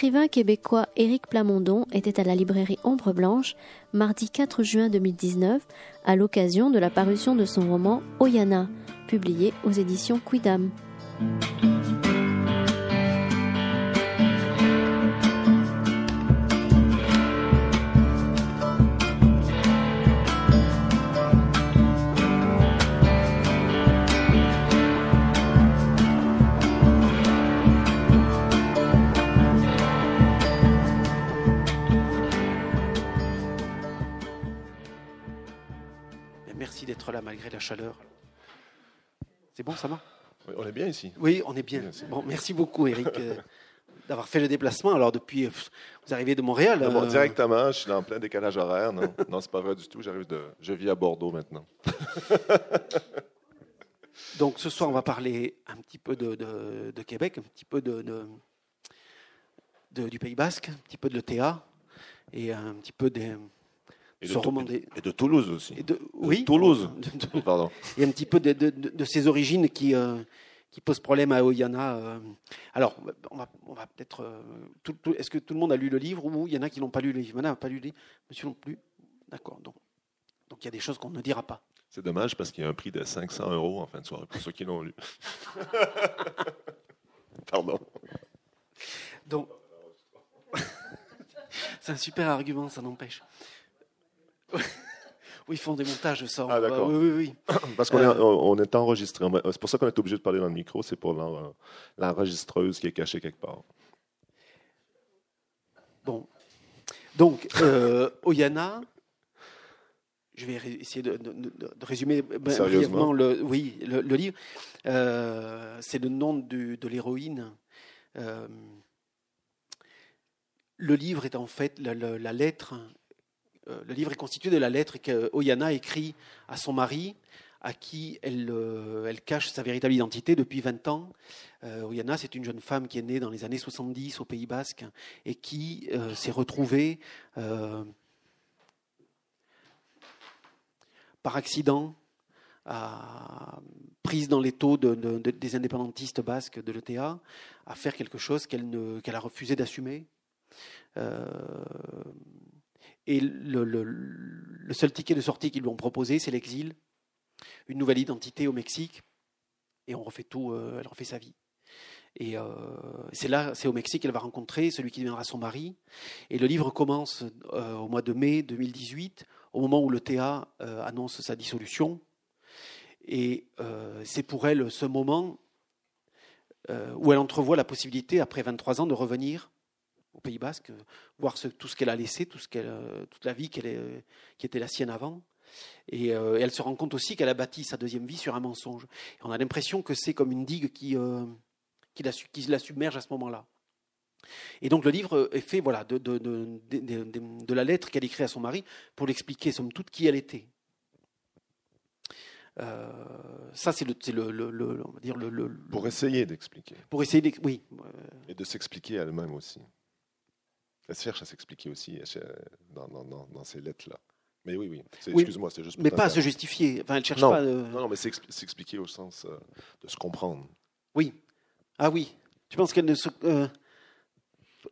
L'écrivain québécois Éric Plamondon était à la librairie Ombre Blanche mardi 4 juin 2019 à l'occasion de la parution de son roman Oyana, publié aux éditions Quidam. La chaleur. C'est bon, ça va On est bien ici. Oui, on est bien. Bon, merci beaucoup, Eric, euh, d'avoir fait le déplacement. Alors, depuis, euh, vous arrivez de Montréal euh, Directement, je suis en plein décalage horaire. Non, non c'est pas vrai du tout. J'arrive de, je vis à Bordeaux maintenant. Donc, ce soir, on va parler un petit peu de, de, Québec, un petit peu de, du Pays Basque, un petit peu de l'ETA et un petit peu des et de, Toulouse aussi. de, oui. Toulouse. Pardon. Il y a un petit peu de, ses origines qui, euh, qui posent problème à Oyana. Euh. Alors, on va, on va peut-être. Euh, est-ce que tout le monde a lu le livre ou il y en a qui n'ont pas lu le livre? N'a pas lu le livre. Monsieur non plus. D'accord. Donc, donc il y a des choses qu'on ne dira pas. C'est dommage parce qu'il y a un prix de 500 euros en fin de soirée pour ceux qui l'ont lu. Pardon. Donc, c'est un super argument, ça n'empêche. Oui, ils font des montages, ça. Ah, d'accord. Oui, oui, oui. Parce qu'on est, euh, on est enregistré. C'est pour ça qu'on est obligé de parler dans le micro. C'est pour l'enregistreuse qui est cachée quelque part. Bon. Donc, euh, Oyana, je vais essayer de, résumer brièvement le, oui, le, livre. Euh, c'est le nom de l'héroïne. le livre est en fait la lettre le livre est constitué de la lettre qu'Oyana écrit à son mari, à qui elle, euh, cache sa véritable identité depuis 20 ans. Euh, Oyana, c'est une jeune femme qui est née dans les années 70 au Pays Basque et qui s'est retrouvée par accident prise dans les taux des indépendantistes basques de l'ETA à faire quelque chose qu'elle a refusé d'assumer. Et le, seul ticket de sortie qu'ils lui ont proposé, c'est l'exil, une nouvelle identité au Mexique, et on refait tout, euh, elle refait sa vie. Et euh, c'est là, c'est au Mexique qu'elle va rencontrer celui qui deviendra son mari. Et le livre commence euh, au mois de mai 2018, au moment où le TA annonce sa dissolution. Et c'est pour elle ce moment où elle entrevoit la possibilité, après 23 ans, de revenir au Pays Basque, voir tout ce qu'elle a laissé, tout ce qu'elle, euh, toute la vie qu'elle est, qui était la sienne avant. Euh, et, elle se rend compte aussi qu'elle a bâti sa deuxième vie sur un mensonge. Et on a l'impression que c'est comme une digue qui, euh, qui, la, qui, la, submerge à ce moment-là. Et donc le livre est fait voilà, de, de, de, de la lettre qu'elle écrit à son mari pour l'expliquer, somme toute, qui elle était. ça, c'est le, le, le, on va dire le, Pour essayer d'expliquer. Pour essayer, oui. Et de s'expliquer elle-même aussi. Elle cherche à s'expliquer aussi dans, dans, dans, ces lettres-là. Mais oui, oui. Excuse-moi, c'est juste. mais pas à se justifier. Enfin, elle cherche pas. Non, non, mais s'expliquer au sens euh, de se comprendre. Oui. Ah oui. Tu penses qu'elle ne se. Euh,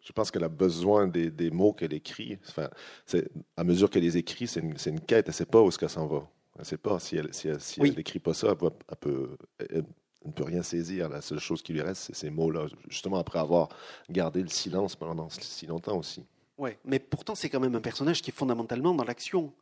Je pense qu'elle a besoin des, des mots qu'elle écrit. Enfin, à mesure qu'elle les écrit, c'est une, une, quête. Elle ne sait pas où est-ce qu'elle s'en va. Elle ne sait pas si elle si si n'écrit pas ça, elle, peut, ne peut rien saisir. La seule chose qui lui reste, c'est ces mots-là, justement après avoir gardé le silence pendant si longtemps aussi. Oui, mais pourtant c'est quand même un personnage qui est fondamentalement dans l'action.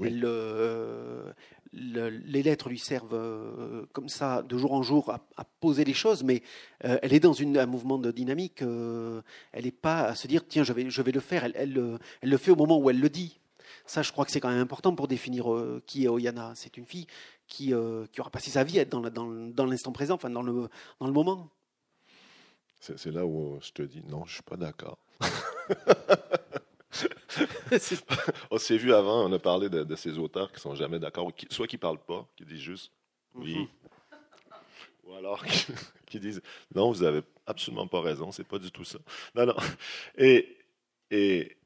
Euh, les lettres lui servent euh, comme ça de jour en jour à, poser les choses, mais euh, elle est dans une, un mouvement de dynamique. elle n'est pas à se dire tiens je vais, je vais le faire. Elle, elle, elle, le fait au moment où elle le dit. Ça, je crois que c'est quand même important pour définir qui est Oyana. C'est une fille qui, euh, qui aura passé sa vie à être dans, dans, dans l'instant présent, enfin dans le, dans le moment. C'est, là où je te dis non, je suis pas d'accord. on s'est vu avant, on a parlé de, ces auteurs qui sont jamais d'accord, soit qui parlent pas, qui disent juste oui, mhm. ou alors qui, disent non, vous avez absolument pas raison, c'est pas du tout ça. Non, non. Et, et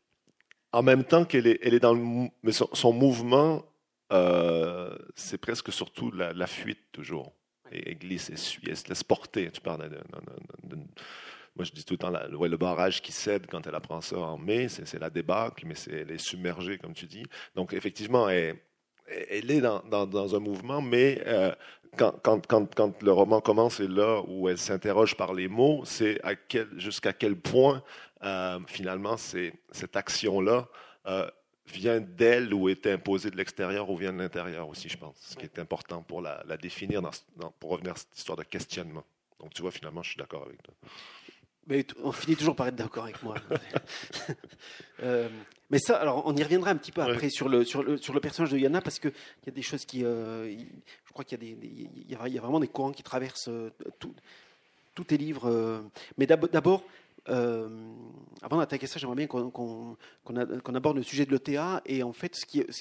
en même temps qu'elle est, elle est dans le, mais son, son mouvement euh, c'est presque surtout la, fuite toujours. Et, glisse et suit, elle se laisse porter. Tu parles moi, je dis tout le temps, le barrage qui cède quand elle apprend ça en mai, c'est la débâcle, mais elle est submergée, comme tu dis. Donc, effectivement, elle, elle est dans, dans, un mouvement, mais euh, quand, quand, quand, quand, le roman commence et là où elle s'interroge par les mots, c'est jusqu'à quel point, euh, finalement, cette action-là euh, vient d'elle ou est imposée de l'extérieur ou vient de l'intérieur aussi, je pense. Ce qui est important pour la, la définir, dans, pour revenir à cette histoire de questionnement. Donc, tu vois, finalement, je suis d'accord avec toi. Mais on finit toujours par être d'accord avec moi. euh, mais ça, alors on y reviendra un petit peu après sur, le, sur, le, sur le personnage de Yana parce qu'il y a des choses qui. Euh, je crois qu'il y, a des, il y, a, vraiment des courants qui traversent euh, tous tes livres. Euh. mais d'abord, avant d'attaquer ça, j'aimerais bien qu'on aborde le sujet de l'ETA et en fait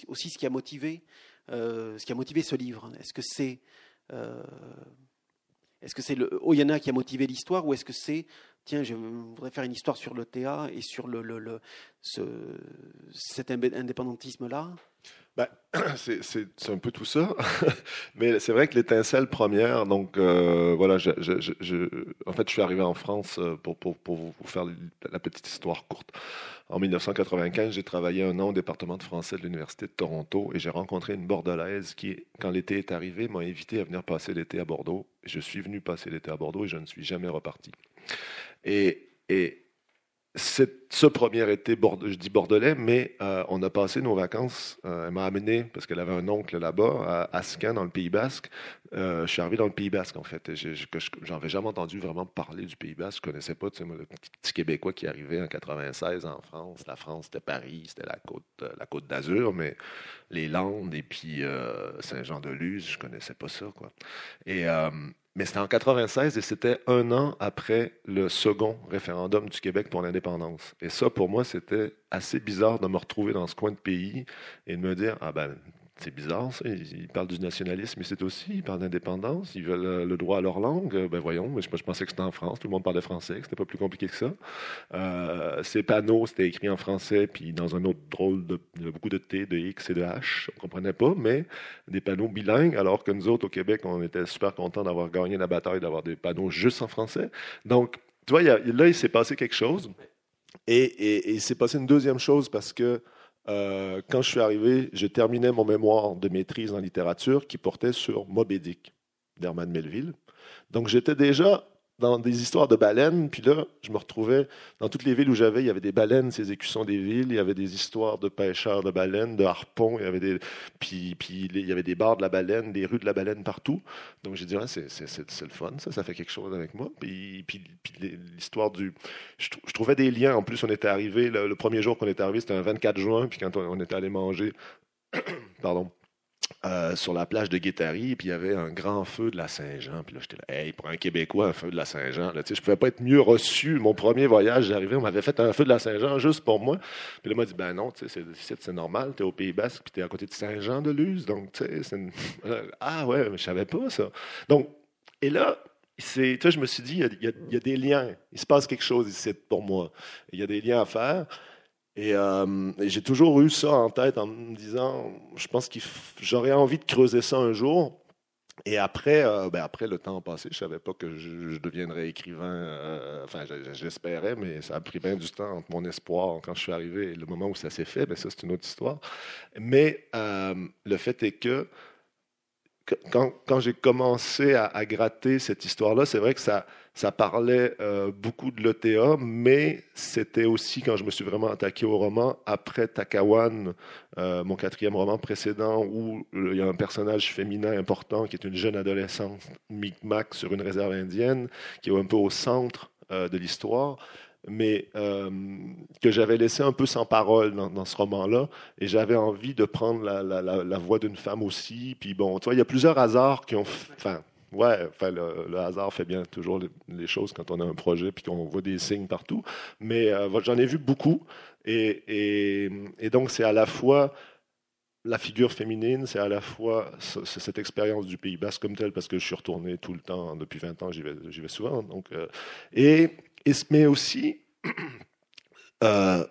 aussi ce qui a motivé, ce qui a motivé ce livre. Est-ce que c'est. Le Oyana qui a motivé l'histoire ou est-ce que c'est tiens, je voudrais faire une histoire sur le théâtre et sur cet indépendantisme-là? Ben, c'est un peu tout ça, mais c'est vrai que l'étincelle première, donc euh, voilà, je, en fait, je suis arrivé en France euh, pour, vous faire la petite histoire courte. En 1995, j'ai travaillé un an au département de français de l'Université de Toronto et j'ai rencontré une Bordelaise qui, quand l'été est arrivé, m'a invité à venir passer l'été à Bordeaux. Je suis venu passer l'été à Bordeaux et je ne suis jamais reparti. Et ce premier été, je dis bordelais, mais euh, on a passé nos vacances. Euh, elle m'a amené, parce qu'elle avait un oncle là-bas, à Ascan, dans le Pays Basque. Euh, je suis arrivé dans le Pays Basque, en fait. J'en avais jamais entendu vraiment parler du Pays Basque. Je connaissais pas, tu sais, moi, le petit Québécois qui arrivait en 96 en France. La France, c'était Paris, c'était la côte, la côte d'Azur, mais les Landes et puis Saint-Jean-de-Luz, je connaissais pas ça, quoi. Et mais c'était en 96 et c'était un an après le second référendum du Québec pour l'indépendance. Et ça, pour moi, c'était assez bizarre de me retrouver dans ce coin de pays et de me dire, ah ben, c'est bizarre, ça. Ils, parlent du nationalisme, mais c'est aussi, ils parlent d'indépendance, ils veulent euh, le droit à leur langue. Euh, ben voyons, je, pensais que c'était en France, tout le monde parlait français, c'était pas plus compliqué que ça. Euh, ces panneaux, c'était écrit en français, puis dans un autre drôle de, beaucoup de T, de X et de H, on comprenait pas, mais des panneaux bilingues, alors que nous autres, au Québec, on était super contents d'avoir gagné la bataille, d'avoir des panneaux juste en français. Donc, tu vois, là, il s'est passé quelque chose. Et, et il s'est passé une deuxième chose parce que euh, quand je suis arrivé, je terminais mon mémoire de maîtrise en littérature qui portait sur Moby Dick d'Herman Melville. Donc j'étais déjà dans des histoires de baleines. Puis là, je me retrouvais dans toutes les villes où j'avais, il y avait des baleines, ces écussons des villes. Il y avait des histoires de pêcheurs de baleines, de harpons. Il y avait des, puis, puis il y avait des bars de la baleine, des rues de la baleine partout. Donc j'ai dit, c'est, le fun, ça, ça fait quelque chose avec moi. Puis, puis, l'histoire du, je, trouvais des liens. En plus, on était arrivé le, premier jour qu'on était arrivé, c'était un 24 juin. Puis quand on, on était allé manger, pardon euh, sur la plage de Guétari, puis il y avait un grand feu de la Saint-Jean. Puis là, j'étais là, hey, pour un Québécois, un feu de la Saint-Jean. Je pouvais pas être mieux reçu. Mon premier voyage, j'arrivais, on m'avait fait un feu de la Saint-Jean juste pour moi. Puis là, m'a dit, ben non, c'est normal, tu es au Pays Basque, puis tu es à côté de Saint-Jean-de-Luz. Donc, tu sais, c'est Ah ouais, mais je savais pas ça. Donc, et là, c'est, je me suis dit, il y, il y, a, des liens. Il se passe quelque chose ici pour moi. Il y a des liens à faire. Euh, et, j'ai toujours eu ça en tête en me disant, je pense que j'aurais envie de creuser ça un jour. Et après, euh, ben après le temps passé, je savais pas que je, deviendrais écrivain. Euh, enfin, j'espérais, mais ça a pris bien du temps entre mon espoir quand je suis arrivé et le moment où ça s'est fait. Ben ça, c'est une autre histoire. Mais le fait est que quand, quand j'ai commencé à, gratter cette histoire-là, c'est vrai que ça, ça parlait euh, beaucoup de l'ETA, mais c'était aussi quand je me suis vraiment attaqué au roman, après Takawan, euh, mon quatrième roman précédent, où il y a un personnage féminin important qui est une jeune adolescente Micmac sur une réserve indienne, qui est un peu au centre euh, de l'histoire mais que j'avais laissé un peu sans parole dans, ce roman-là, et j'avais envie de prendre la, voix d'une femme aussi. Puis bon, tu vois, il y a plusieurs hasards qui ont, Ouais, enfin, le, hasard fait bien toujours les, choses quand on a un projet puis qu'on voit des signes partout. Mais euh, j'en ai vu beaucoup. Et, donc, c'est à la fois la figure féminine, c'est à la fois cette expérience du Pays Basque comme tel, parce que je suis retourné tout le temps, depuis 20 ans, j'y vais, vais, souvent. Donc, euh, et, et, mais aussi, euh,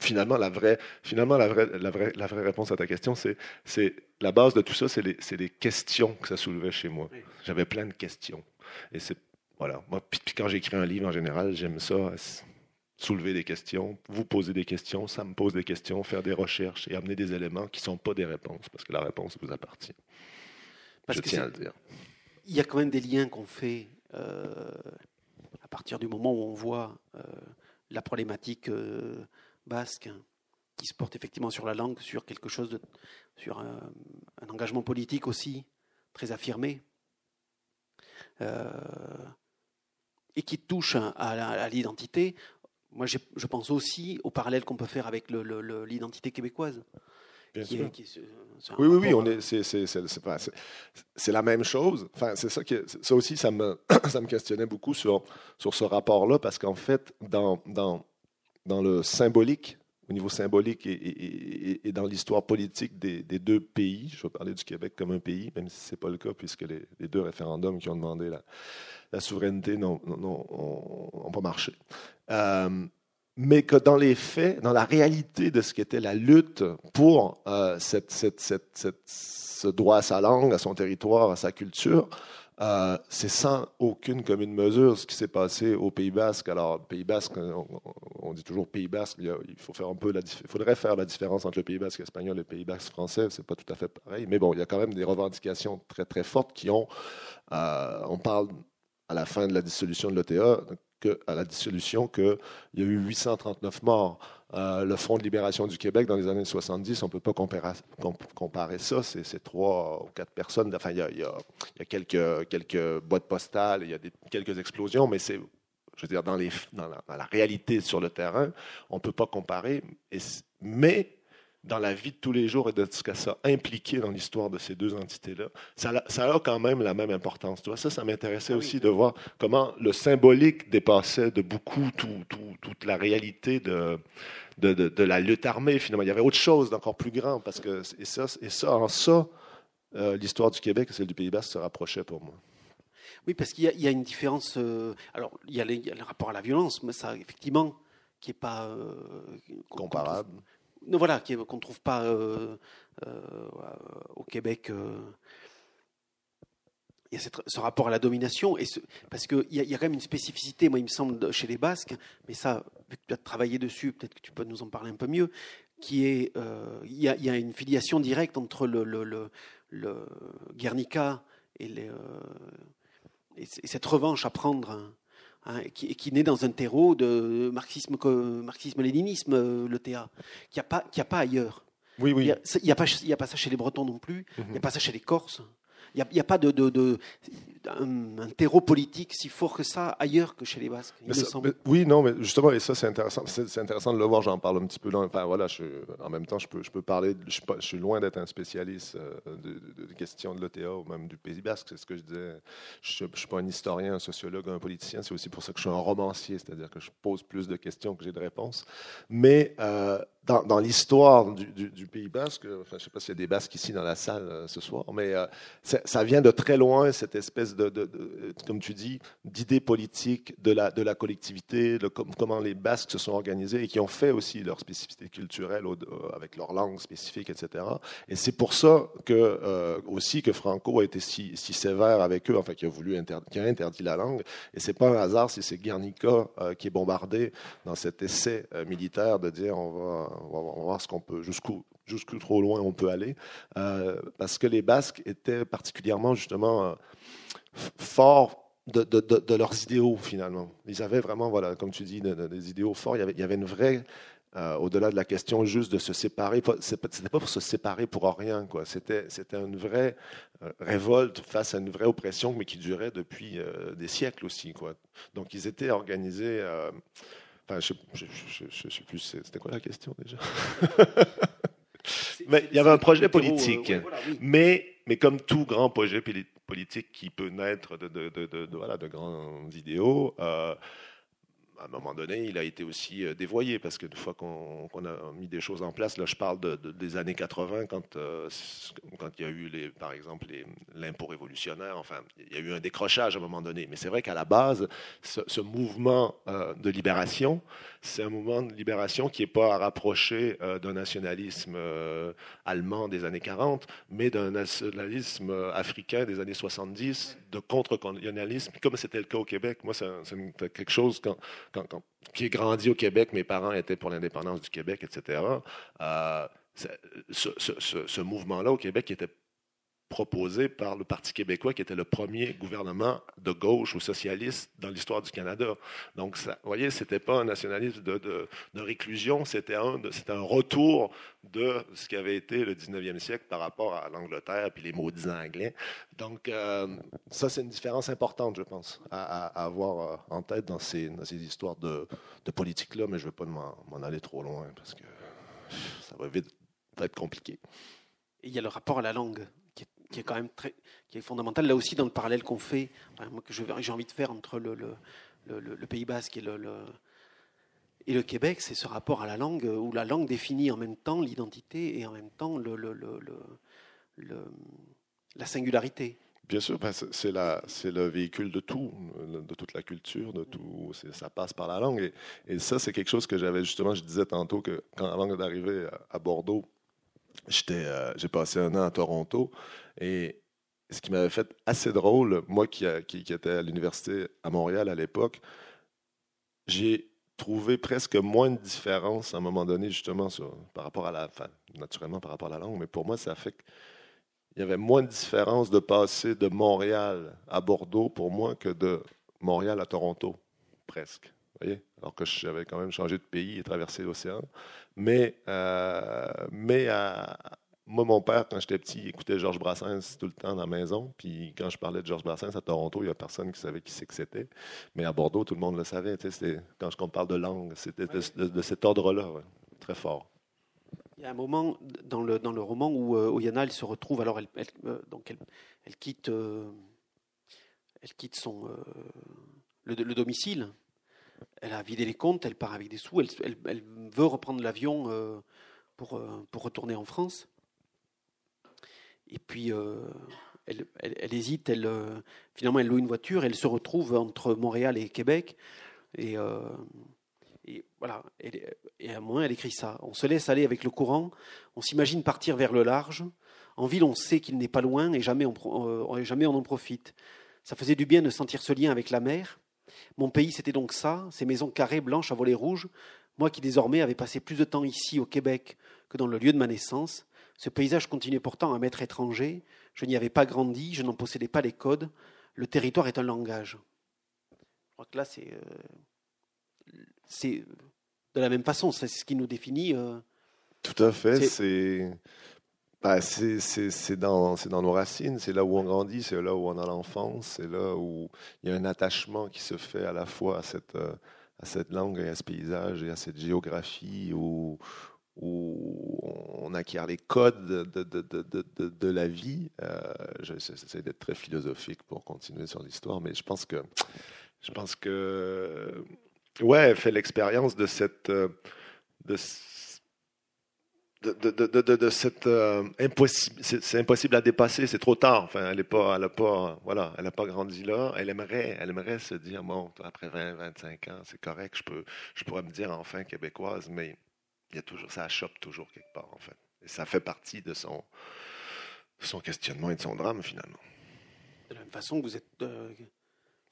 finalement, la vraie, finalement, la vraie, la vraie, la vraie réponse à ta question, c'est, c'est la base de tout ça, c'est les, c'est les questions que ça soulevait chez moi. J'avais plein de questions. Et c'est, voilà. Moi, puis, quand j'écris un livre, en général, j'aime ça, soulever des questions, vous poser des questions, ça me pose des questions, faire des recherches et amener des éléments qui ne sont pas des réponses, parce que la réponse vous appartient. Parce Je tiens à le dire. Il y a quand même des liens qu'on fait euh, à partir du moment où on voit euh, la problématique euh, basque qui se porte effectivement sur la langue, sur quelque chose de, sur un, engagement politique aussi très affirmé, euh, et qui touche à, l'identité. Moi, je pense aussi au parallèle qu'on peut faire avec l'identité québécoise. Bien sûr. oui, oui, oui, on est, c'est, c'est, la même chose. Enfin, c'est ça que, ça aussi, ça me, ça me questionnait beaucoup sur, sur ce rapport-là, parce qu'en fait, dans, dans, dans le symbolique, au niveau symbolique et, dans l'histoire politique des, deux pays. Je vais parler du Québec comme un pays, même si ce n'est pas le cas, puisque les, deux référendums qui ont demandé la, souveraineté n'ont pas marché. Euh, mais que dans les faits, dans la réalité de ce qu'était la lutte pour euh, ce droit à sa langue, à son territoire, à sa culture, euh, c'est sans aucune commune mesure ce qui s'est passé au Pays Basque. Alors, Pays Basque, on, dit toujours Pays Basque, il, faut faire un peu faudrait faire la différence entre le Pays Basque espagnol et le Pays Basque français. C'est pas tout à fait pareil, mais bon, il y a quand même des revendications très très fortes qui ont. Euh, on parle à la fin de la dissolution de l'OTA, à la dissolution qu'il y a eu 839 morts. Euh, le Front de libération du Québec dans les années 70, on ne peut pas comparer, ça. C'est trois ou quatre personnes. Enfin, il y a, quelques, boîtes postales, il y a quelques explosions, mais c'est, je veux dire, dans, la, réalité sur le terrain, on ne peut pas comparer. Mais dans la vie de tous les jours et de ce que ça a impliqué dans l'histoire de ces deux entités-là, ça, a quand même la même importance. Tu vois, ça, ça m'intéressait ah aussi de voir comment le symbolique dépassait de beaucoup toute la réalité de, de, de, la lutte armée. Finalement, il y avait autre chose d'encore plus grand parce que et ça, et ça en ça, euh, l'histoire du Québec et celle du Pays Basque se rapprochaient pour moi. Oui, parce qu'il y, a une différence. Euh, alors, il y, a le rapport à la violence, mais ça, effectivement, qui n'est pas euh, comparable voilà, qu'on ne trouve pas euh, euh, au Québec. Euh, il y a ce rapport à la domination, et parce qu'il y, y, a quand même une spécificité, moi il me semble, chez les Basques, mais ça, vu que tu as travaillé dessus, peut-être que tu peux nous en parler un peu mieux, qui est, il, y a, une filiation directe entre le, Guernica et, cette revanche à prendre Hein, qui, qui, naît dans un terreau de marxisme, marxisme-léninisme, euh, le TA, qu'il n'y a, pas, a pas ailleurs. Oui, oui. Il n'y a, a, pas ça chez les Bretons non plus, il n'y a mhm. pas ça chez les Corses. Il n'y a, pas de, de, de un, terreau politique si fort que ça ailleurs que chez les Basques. oui, non, mais justement, et ça c'est intéressant, c'est, intéressant de le voir. J'en parle un petit peu. Dans, enfin, voilà, je, en même temps, je peux, je peux parler. Je, je suis loin d'être un spécialiste euh, de, de, questions de l'OTA ou même du Pays Basque. C'est ce que je disais. Je ne suis pas un historien, un sociologue, un politicien. C'est aussi pour ça que je suis un romancier, c'est-à-dire que je pose plus de questions que j'ai de réponses. Mais euh, dans, l'histoire du, Pays basque, enfin, je ne sais pas s'il y a des basques ici dans la salle euh, ce soir, mais euh, ça vient de très loin, cette espèce de, comme tu dis, d'idées politiques de la, de la collectivité, de comment les basques se sont organisés et qui ont fait aussi leur spécificité culturelle euh, avec leur langue spécifique, etc. Et c'est pour ça que, aussi que Franco a été si, si, sévère avec eux, enfin, qui a voulu interdire, qui a interdit la langue. Et c'est pas un hasard si c'est Guernica qui est bombardé dans cet essai militaire de dire on va on va, voir ce qu'on peut, jusqu'où jusqu'où trop loin on peut aller, euh, parce que les Basques étaient particulièrement justement euh, forts de, leurs idéaux finalement. Ils avaient vraiment, voilà, comme tu dis, des idéaux forts. Il y avait, il y avait une vraie, euh, au-delà de la question juste de se séparer, c'était pas pour se séparer pour rien, quoi. C'était, c'était une vraie révolte face à une vraie oppression, mais qui durait depuis des siècles aussi, quoi. Donc ils étaient organisés je ne sais plus, c'était quoi la question déjà? Mais il y avait un projet politique. Euh, mais, mais comme tout grand projet politique qui peut naître de, de, de, de voilà, de grands idéaux, euh, à un moment donné, il a été aussi euh, dévoyé parce qu'une fois qu'on a mis des choses en place, là, je parle de, des années 80 quand, euh, quand il y a eu, les, par exemple, l'impôt révolutionnaire. Enfin, il y a eu un décrochage à un moment donné. Mais c'est vrai qu'à la base, ce, mouvement euh, de libération, c'est un mouvement de libération qui n'est pas à rapprocher d'un nationalisme allemand des années 40, mais d'un nationalisme africain des années 70, de contre-colonialisme, comme c'était le cas au Québec. Moi, c'est quelque chose quand qui est grandi au Québec, mes parents étaient pour l'indépendance du Québec, etc. Euh, ce, mouvement-là au Québec était proposé par le Parti québécois, qui était le premier gouvernement de gauche ou socialiste dans l'histoire du Canada. Donc, ça, vous voyez, ce n'était pas un nationalisme de, réclusion, c'était un, un retour de ce qui avait été le 19e siècle par rapport à l'Angleterre et les maudits anglais. Donc, euh, ça, c'est une différence importante, je pense, à, avoir euh, en tête dans ces, histoires de, de politique-là, mais je ne veux pas m'en aller trop loin parce que ça va vite être compliqué. il y a le rapport à la langue qui est quand même très, qui est fondamental. Là aussi, dans le parallèle qu'on fait, que j'ai envie de faire entre le, le, le, Pays Basque et le, Québec, c'est ce rapport à la langue, où la langue définit en même temps l'identité et en même temps la singularité. Bien sûr, c'est le véhicule de tout, de toute la culture, de tout. Ça passe par la langue. Et, et ça, c'est quelque chose que j'avais justement, je disais tantôt que quand avant d'arriver à Bordeaux, euh, j'ai passé un an à Toronto et ce qui m'avait fait assez drôle, moi qui, qui, étais à l'université à Montréal à l'époque, j'ai trouvé presque moins de différence à un moment donné, justement, par rapport à la. Naturellement par rapport à la langue, mais pour moi, ça fait qu'il y avait moins de différence de passer de Montréal à Bordeaux pour moi que de Montréal à Toronto, presque. Voyez? Alors que j'avais quand même changé de pays et traversé l'océan. Mais, euh, mais moi, mon père, quand j'étais petit, écoutait Georges Brassens tout le temps dans la maison. Puis quand je parlais de Georges Brassens à Toronto, il n'y a personne qui savait qui c'est que c'était. Mais à Bordeaux, tout le monde le savait. Quand je parle de langue, c'était de, cet ordre-là, très fort. Il y a un moment dans le, dans le roman où euh, Oyana elle se retrouve, alors elle, euh, donc elle, quitte, elle quitte son, le, domicile elle a vidé les comptes, elle part avec des sous, elle, veut reprendre l'avion euh, pour, euh, pour retourner en France. Et puis, euh, elle, hésite, elle, finalement, elle loue une voiture, elle se retrouve entre Montréal et Québec. Et, voilà, et à un moment, elle écrit ça. On se laisse aller avec le courant, on s'imagine partir vers le large. En ville, on sait qu'il n'est pas loin et jamais on, jamais on en profite. Ça faisait du bien de sentir ce lien avec la mer. Mon pays, c'était donc ça, ces maisons carrées blanches à volets rouges. Moi qui désormais avais passé plus de temps ici, au Québec, que dans le lieu de ma naissance, ce paysage continuait pourtant à m'être étranger. Je n'y avais pas grandi, je n'en possédais pas les codes. Le territoire est un langage. Je crois que là, c'est, euh, c'est de la même façon, c'est ce qui nous définit. Euh, Tout à fait. C'est bah, c'est dans, dans nos racines, c'est là où on grandit, c'est là où on a l'enfance, c'est là où il y a un attachement qui se fait à la fois à cette, euh, langue et à ce paysage et à cette géographie où, on acquiert les codes de, la vie. Euh, J'essaie d'être très philosophique pour continuer sur l'histoire, mais je pense que, je pense que ouais, fait l'expérience de cette... Euh, de, de, de, de, de cette euh, impossible, c'est impossible à dépasser, c'est trop tard. Enfin, elle est pas, elle a pas, voilà, elle a pas grandi là. Elle aimerait, elle aimerait se dire bon, après 20, 25 ans, c'est correct, je peux, je pourrais me dire enfin québécoise, mais il y a toujours, ça chope toujours quelque part en fait. Et ça fait partie de son, son questionnement et de son drame finalement. De la même façon que vous êtes euh,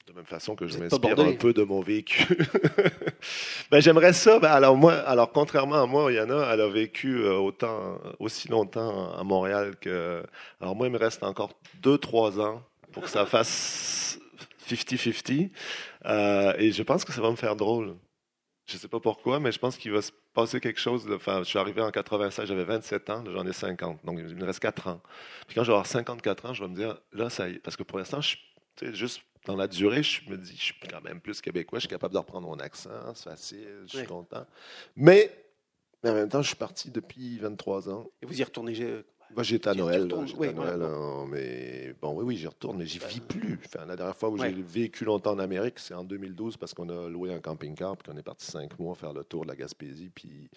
de même façon que je m'inspire un peu de mon vécu. ben, j'aimerais ça. Ben, alors, moi, alors, contrairement à moi, Yana, elle a vécu euh, autant, aussi longtemps à Montréal que. Alors, moi, il me reste encore deux, trois ans pour que ça fasse 50-50. Euh, et je pense que ça va me faire drôle. Je ne sais pas pourquoi, mais je pense qu'il va se passer quelque chose. enfin, je suis arrivé en 96, j'avais 27 ans, j'en ai 50. Donc, il me reste 4 ans. Puis quand je vais avoir 54 ans, je vais me dire, là, ça y est. Parce que pour l'instant, je suis juste dans la durée, je me dis, je suis quand même plus québécois, je suis capable de reprendre mon accent, c'est facile, je suis content. Mais, en même temps, je suis parti depuis 23 ans. Et vous y retournez Moi, j'étais à Noël. J'étais à Noël, hein, mais bon, oui, oui, j'y retourne, mais j'y vis plus. Enfin, la dernière fois où j'ai vécu longtemps en Amérique, c'est en 2012 parce qu'on a loué un camping-car, puis qu'on est parti cinq mois faire le tour de la Gaspésie, puis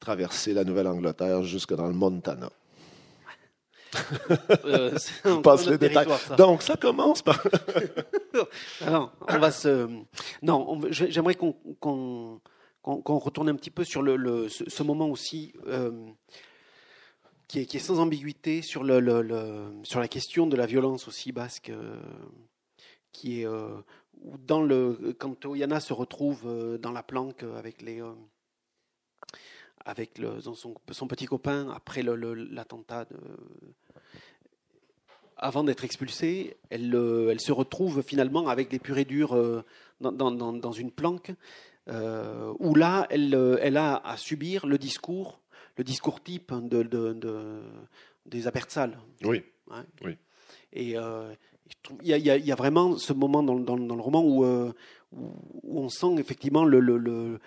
traverser la Nouvelle-Angleterre jusque dans le Montana. Euh, passe les détails. Donc, ça commence par. Alors, on va se. Non, j'aimerais qu'on retourne un petit peu sur le, ce, moment aussi. Euh, qui est, qui est, sans ambiguïté sur, le, le, sur la question de la violence aussi basque, euh, qui est dans le quand Oyana se retrouve dans la planque avec les avec le, son, son, petit copain après l'attentat avant d'être expulsée, elle, elle, se retrouve finalement avec des purs et durs dans, dans, dans, une planque où là, elle, elle a à subir le discours le discours type de, de, des apertsales. Oui. oui. Et euh, il y, y, a vraiment ce moment dans, dans, dans le roman où, euh, où, on sent effectivement le,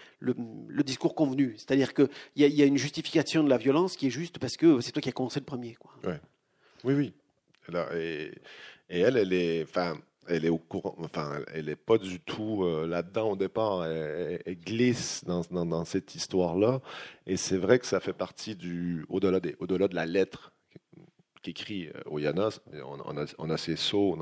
discours convenu. C'est-à-dire qu'il y, y, a une justification de la violence qui est juste parce que c'est toi qui as commencé le premier. Ouais. Oui, oui. et, et, elle, elle est. Enfin, elle est au courant, enfin, elle n'est pas du tout euh, là-dedans au départ. Elle, glisse dans, cette histoire-là. Et c'est vrai que ça fait partie du, au-delà de la lettre qu'écrit euh, Oyana. On, on, a, on a ces sauts,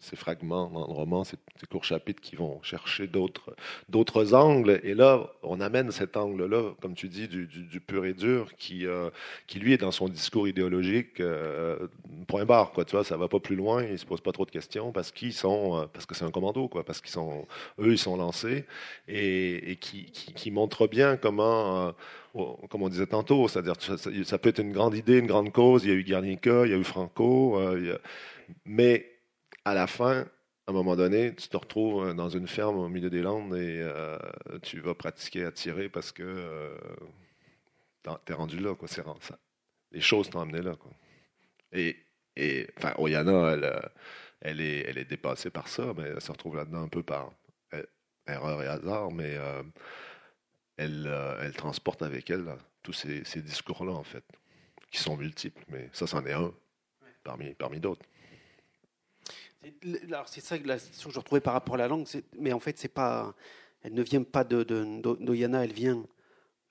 ces fragments dans le roman, ces, courts chapitres qui vont chercher d'autres, angles. Et là, on amène cet angle-là, comme tu dis, du, du, pur et dur, qui, euh, qui lui est dans son discours idéologique, euh, point barre, quoi. Tu vois, ça va pas plus loin, il se pose pas trop de questions parce qu'ils sont, parce que c'est un commando, quoi, parce qu'ils sont, eux, ils sont lancés et, et qui, qui, qui montre bien comment comme on disait tantôt, c'est-à-dire ça, peut être une grande idée, une grande cause. Il y a eu Guernica, il y a eu Franco, euh, mais à la fin, à un moment donné, tu te retrouves euh, dans une ferme au milieu des Landes et euh, tu vas pratiquer à tirer parce que tu es rendu là. Quoi. Ça, les choses t'ont amené là. Quoi. Et, enfin, Oyana, elle, est, elle est dépassée par ça, mais elle se retrouve là-dedans un peu par erreur et hasard, mais elle, euh, elle transporte avec elle tous ces, discours-là, en fait, qui sont multiples, mais ça, c'en est un parmi, parmi d'autres. Alors, c'est ça la question que je retrouvais par rapport à la langue, mais en fait, c'est pas, elle ne vient pas de, d'Oyana, elle vient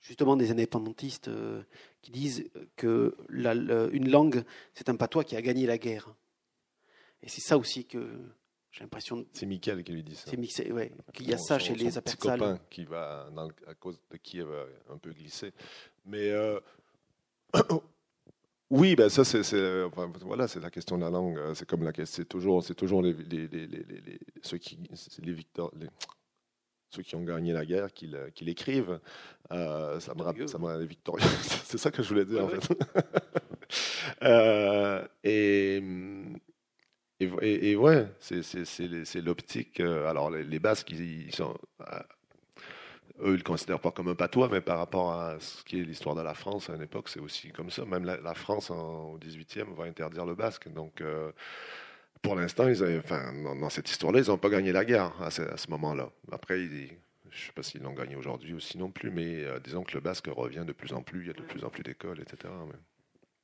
justement des indépendantistes euh, qui disent que une langue, c'est un patois qui a gagné la guerre. Et c'est ça aussi que j'ai l'impression. C'est Michael qui lui dit ça. C'est Michael, ouais. Qu'il y a ça chez les Apertsales. copain qui va, à cause de qui elle va un peu glisser. Mais euh, oui, ben ça c'est, enfin, voilà, c'est la question de la langue. C'est comme la c'est toujours, c'est toujours les, les, les, les ceux qui, les victor, ceux qui ont gagné la guerre qui, l'écrivent. Euh, ça me rappelle, ça me les victorieux. c'est ça que je voulais dire en fait. euh, et et, ouais, c'est l'optique. Euh, alors, les, Basques, ils, sont. Euh, eux, ils le considèrent pas comme un patois, mais par rapport à ce qui est l'histoire de la France à une époque, c'est aussi comme ça. Même la, France, au 18e, va interdire le basque. Donc, euh, pour l'instant, dans, cette histoire-là, ils n'ont pas gagné la guerre à ce, moment-là. Après, je ne sais pas s'ils l'ont gagné aujourd'hui aussi non plus, mais disons que le basque revient de plus en plus, il y a de plus en plus d'écoles, etc.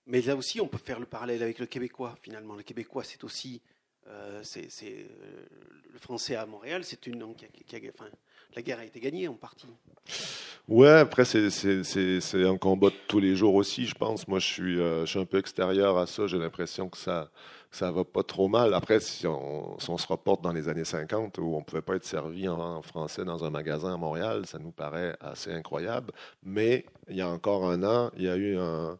là aussi, on peut faire le parallèle avec le québécois, finalement. Le québécois, c'est aussi. Euh, c'est, euh, le français à Montréal, c'est une langue qui a, enfin, la guerre a été gagnée en partie. Ouais, après, c'est, un combat de tous les jours aussi, je pense. Moi, je suis, euh, je suis un peu extérieur à ça. J'ai l'impression que ça ça va pas trop mal. Après, si on, se reporte dans les années 50, où on pouvait pas être servi en, français dans un magasin à Montréal, ça nous paraît assez incroyable. Mais il y a encore un an, il y a eu un,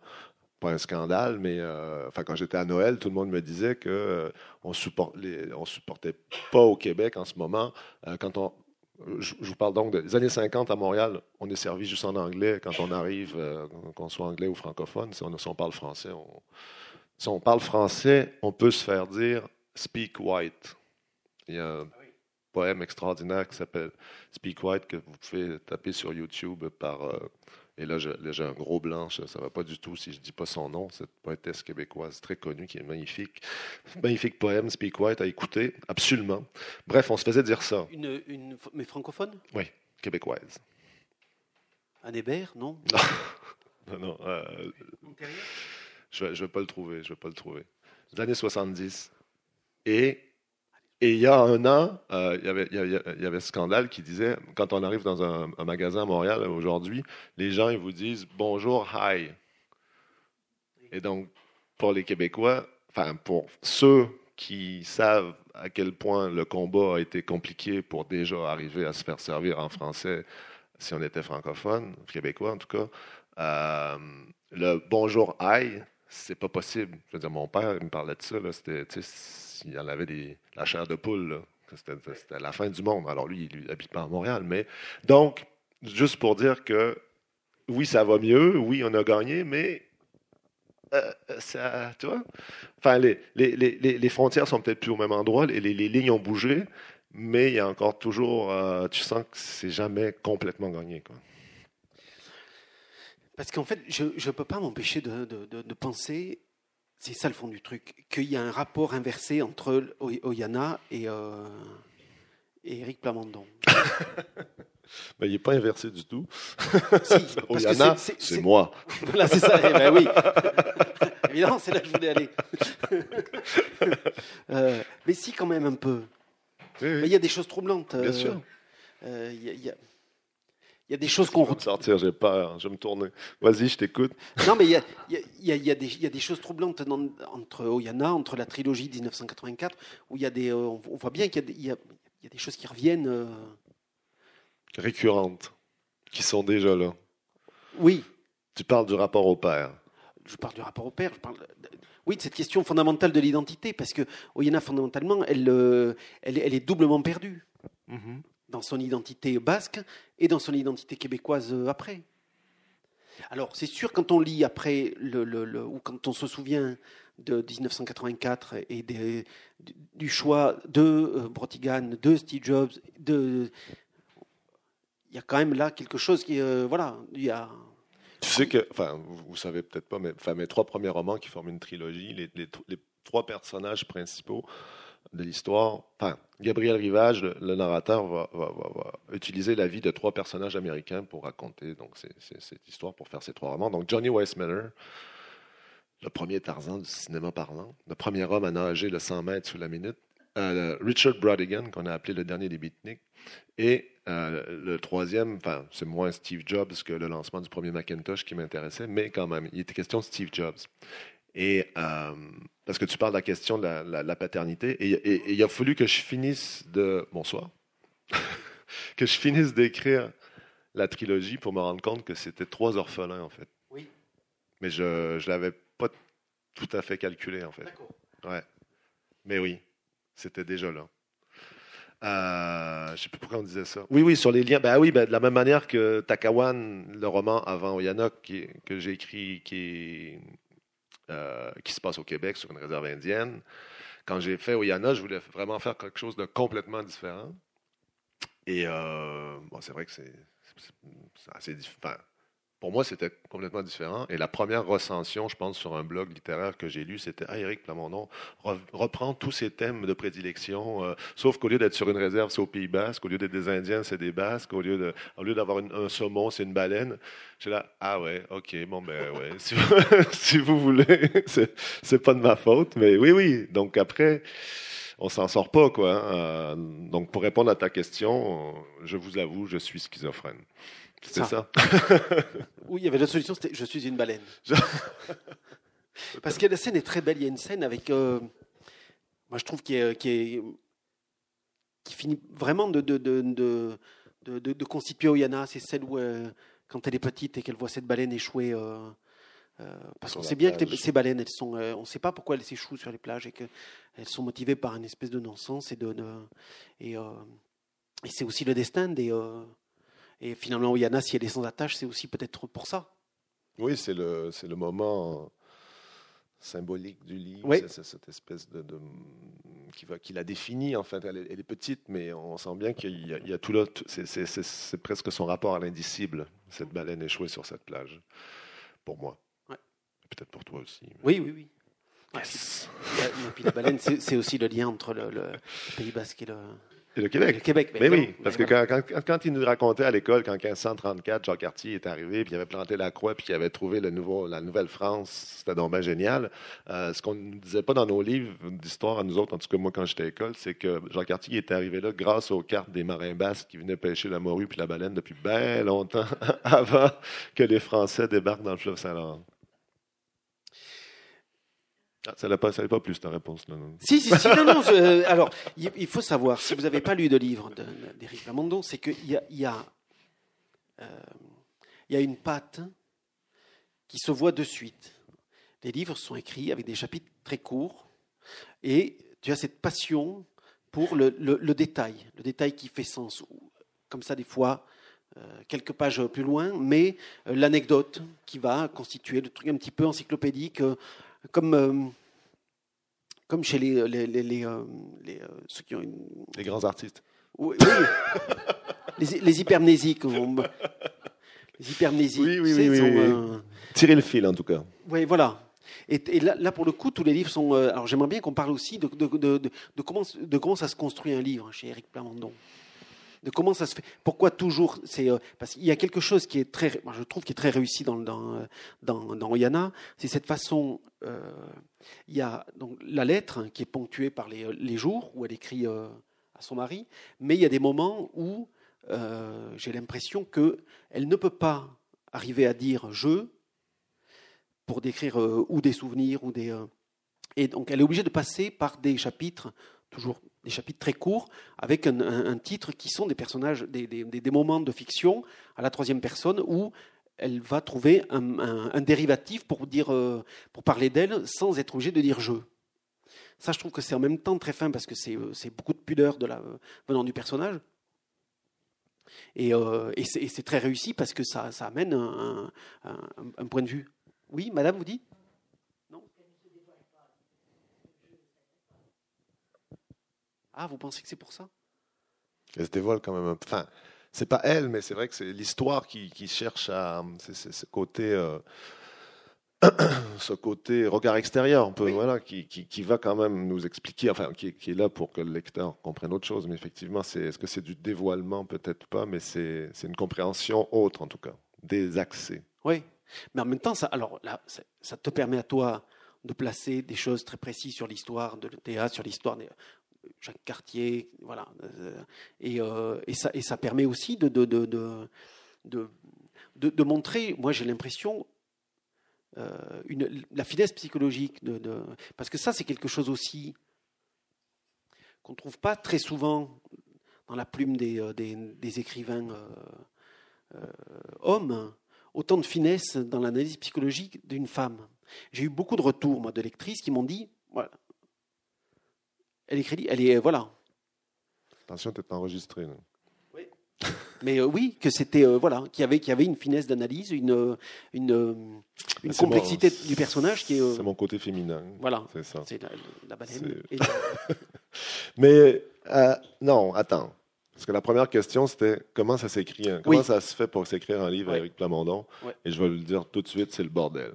pas un scandale, mais euh, quand j'étais à Noël, tout le monde me disait que euh, on support, on supportait pas au Québec en ce moment. Euh, quand on, je, vous parle donc des années 50 à Montréal, on est servi juste en anglais quand on arrive, qu'on soit anglais ou francophone. Si on, parle français, on, si on parle français, on peut se faire dire speak white. Il y a un poème extraordinaire qui s'appelle Speak White que vous pouvez taper sur YouTube par et là, j'ai un gros blanc, ça ne va pas du tout si je ne dis pas son nom, cette poétesse québécoise très connue qui est magnifique. Magnifique poème, Speak White, à écouter, absolument. Bref, on se faisait dire ça. Une, une mais francophone? Oui, québécoise. Anne Hébert, non? Non, non. Euh, je ne vais, pas le trouver, je vais pas le trouver. Les années 70. Et et il y a un an, euh, il, y avait, il, ce scandale qui disait, quand on arrive dans un, un magasin à Montréal aujourd'hui, les gens ils vous disent bonjour, hi. Et donc, pour les Québécois, enfin pour ceux qui savent à quel point le combat a été compliqué pour déjà arriver à se faire servir en français si on était francophone, québécois en tout cas, euh, le bonjour, hi, c'est pas possible. Je veux dire, mon père il me parlait de ça, c'était s'il y en avait des, la chair de poule. C'était la fin du monde. Alors lui, il n'habite pas à Montréal. Mais donc, juste pour dire que oui, ça va mieux, oui, on a gagné, mais euh, ça, tu vois? Enfin, les, les, les, les frontières sont peut-être plus au même endroit, les, les, lignes ont bougé, mais il y a encore toujours, euh, tu sens que c'est jamais complètement gagné. Quoi. Parce qu'en fait, je ne peux pas m'empêcher de, de penser c'est ça le fond du truc, qu'il y a un rapport inversé entre Oyana et, euh, et Eric Plamondon. Ben, il n'est pas inversé du tout. Si, Oyana, c'est moi. Voilà, c'est ça. Eh ben, oui. Évidemment, c'est là que je voulais aller. euh, mais si, quand même, un peu. Oui, oui. Il y a des choses troublantes. Bien euh, sûr. Euh, il y a il y a des choses qu'on retrouve. sortir, j'ai pas, je vais me tourner. Vas-y, je t'écoute. Non, mais il y a, il y a, il y a, des, il y a des choses troublantes dans, entre Oyana, entre la trilogie 1984, où il y a des, euh, on voit bien qu'il y a, des choses qui reviennent. Euh... Récurrentes, qui sont déjà là. Oui. Tu parles du rapport au père. Je parle du rapport au père. Je parle, oui, de cette question fondamentale de l'identité, parce que Oyana, fondamentalement, elle, euh, elle, elle est doublement perdue. Mm -hmm dans son identité basque et dans son identité québécoise euh, après. Alors, c'est sûr, quand on lit après, le, ou quand on se souvient de 1984 et du choix de euh, Brotigan, de Steve Jobs, il y a quand même là quelque chose qui, euh, voilà, il y a. Tu sais que, enfin, vous, savez peut-être pas, mais mes trois premiers romans qui forment une trilogie, les trois personnages principaux de l'histoire. Gabriel Rivage, le, narrateur, va, utiliser la vie de trois personnages américains pour raconter donc cette histoire, pour faire ces trois romans. Donc Johnny Weissmuller, le premier Tarzan du cinéma parlant, le premier homme à nager le 100 mètres sous la minute, euh, Richard Brodigan, qu'on a appelé le dernier des beatniks, et euh, le troisième, enfin, c'est moins Steve Jobs que le lancement du premier Macintosh qui m'intéressait, mais quand même, il était question de Steve Jobs. Et euh, parce que tu parles de la question de la, la, la paternité, et, et, et, il a fallu que je finisse de bonsoir, que je finisse d'écrire la trilogie pour me rendre compte que c'était trois orphelins en fait. Oui. Mais je ne l'avais pas tout à fait calculé en fait. D'accord. Ouais. Mais oui, c'était déjà là. Euh, je ne sais plus pourquoi on disait ça. Oui, oui, sur les liens. Ben oui, ben, de la même manière que Takawan, le roman avant Oyanok, que j'ai écrit, qui est euh, qui se passe au Québec sur une réserve indienne. Quand j'ai fait Oyana, je voulais vraiment faire quelque chose de complètement différent. Et euh, bon, c'est vrai que c'est assez différent pour moi, c'était complètement différent. Et la première recension, je pense, sur un blog littéraire que j'ai lu, c'était Ah, Eric Plamondon reprend tous ces thèmes de prédilection, euh, sauf qu'au lieu d'être sur une réserve, c'est au Pays Basque, au lieu d'être des Indiens, c'est des Basques, au lieu, de, au lieu d'avoir un saumon, c'est une baleine. J'ai là, ah ouais, ok, bon ben ouais, si vous, si vous voulez, c'est pas de ma faute, mais oui, oui. Donc après, on s'en sort pas, quoi. Hein. Euh, donc pour répondre à ta question, je vous avoue, je suis schizophrène. C'est ça. oui, il y avait la solution, c'était je suis une baleine. Parce que la scène est très belle. Il y a une scène avec. Euh, moi, je trouve qui est, qui, est, qui finit vraiment de, de, de, de, de constituer Oyana. C'est celle où, euh, quand elle est petite et qu'elle voit cette baleine échouer. Euh, parce qu'on sait bien que ces baleines, elles sont, on ne sait pas pourquoi elles s'échouent sur les plages et qu'elles sont motivées par une espèce de non-sens et de, et, et c'est aussi le destin des, et finalement, Oyana, si elle est sans attache, c'est aussi peut-être pour ça. Oui, c'est le, c'est le moment symbolique du livre. Oui. C'est, cette espèce de, de qui, va, qui la définit, en fait. Elle est, elle est, petite, mais on sent bien qu'il y a, il y a tout l'autre. C'est, presque son rapport à l'indicible, cette baleine échouée sur cette plage. Pour moi. Ouais. Peut-être pour toi aussi. Mais... Oui, oui, oui. Yes. Et puis la baleine, c'est, aussi le lien entre le, le Pays Basque et le, le Québec. Le Québec. Mais, oui, parce que quand, quand, quand, il nous racontait à l'école qu'en 1534, Jacques Cartier est arrivé, puis il avait planté la croix, puis il avait trouvé le nouveau, la Nouvelle-France, c'était donc bien génial. Euh, ce qu'on ne disait pas dans nos livres d'histoire à nous autres, en tout cas moi quand j'étais à l'école, c'est que Jacques Cartier était arrivé là grâce aux cartes des marins basques qui venaient pêcher la morue puis la baleine depuis bien longtemps avant que les Français débarquent dans le fleuve Saint-Laurent. Ah, ça n'a pas, pas plus ta réponse. Non, non. Si, si, si, non, non. Euh, alors, il, faut savoir, si vous n'avez pas lu de livre d'Éric Lamondon, c'est qu'il y a, il y, a, euh, y a une patte qui se voit de suite. Les livres sont écrits avec des chapitres très courts et tu as cette passion pour le, le, détail, le détail qui fait sens. Comme ça, des fois, euh, quelques pages plus loin, mais l'anecdote qui va constituer le truc un petit peu encyclopédique comme, euh, comme chez les, les, les, euh, euh, ceux qui ont une... Les grands artistes. Oui, les, les, hypermnésiques. Les hypermnésiques. Oui, oui, oui. oui, Tirer le fil, en tout cas. Oui, voilà. Et, là, là, pour le coup, tous les livres sont. alors, j'aimerais bien qu'on parle aussi de, de, de, de, comment, de comment ça se construit un livre chez Eric Plamondon de comment ça se fait. Pourquoi toujours C'est euh, parce qu'il y a quelque chose qui est très, je trouve, qui est très réussi dans dans dans, c'est cette façon. Euh, il y a donc la lettre qui est ponctuée par les, les jours où elle écrit euh, à son mari, mais il y a des moments où j'ai l'impression que elle ne peut pas arriver à dire je pour décrire ou des souvenirs ou des et donc elle est obligée de passer par des chapitres toujours des chapitres très courts, avec un, titre qui sont des personnages, des, moments de fiction à la troisième personne où elle va trouver un, dérivatif pour, dire, euh, pour parler d'elle sans être obligée de dire je. Ça, je trouve que c'est en même temps très fin parce que c'est euh, beaucoup de pudeur de la, venant du personnage. Et, euh, c'est très réussi parce que ça, amène un, un, point de vue. Oui, madame, vous dites? Ah, vous pensez que c'est pour ça? Elle se dévoile quand même. Enfin, c'est pas elle, mais c'est vrai que c'est l'histoire qui, cherche à. C'est ce côté. Euh, ce côté regard extérieur, un peu, voilà, qui, qui, va quand même nous expliquer, enfin, qui, qui, est là pour que le lecteur comprenne autre chose. Mais effectivement, c'est, est-ce que c'est du dévoilement Peut-être pas, mais c'est, une compréhension autre, en tout cas, des accès. Oui, mais en même temps, ça, alors là, ça te permet à toi de placer des choses très précises sur l'histoire de le théâtre, sur l'histoire Jacques Cartier, voilà. Euh, et, euh, et, ça, et ça permet aussi de, montrer, moi j'ai l'impression, euh, la finesse psychologique. De, parce que ça, c'est quelque chose aussi qu'on ne trouve pas très souvent dans la plume des écrivains hommes, autant de finesse dans l'analyse psychologique d'une femme. J'ai eu beaucoup de retours, moi, de lectrices qui m'ont dit, voilà, elle est crédit, elle est voilà. Attention, tu es enregistré. Oui. Mais euh, oui, que c'était euh, voilà, qu'il y avait qu'il y avait une finesse d'analyse, une une, une complexité du personnage qui est. C'est mon côté féminin. Voilà. C'est ça. C'est la, la baleine. Mais euh, non, attends. Parce que la première question, c'était comment ça s'écrit, hein? comment ça se fait pour s'écrire un livre avec Plamondon? Et je vais le dire tout de suite, c'est le bordel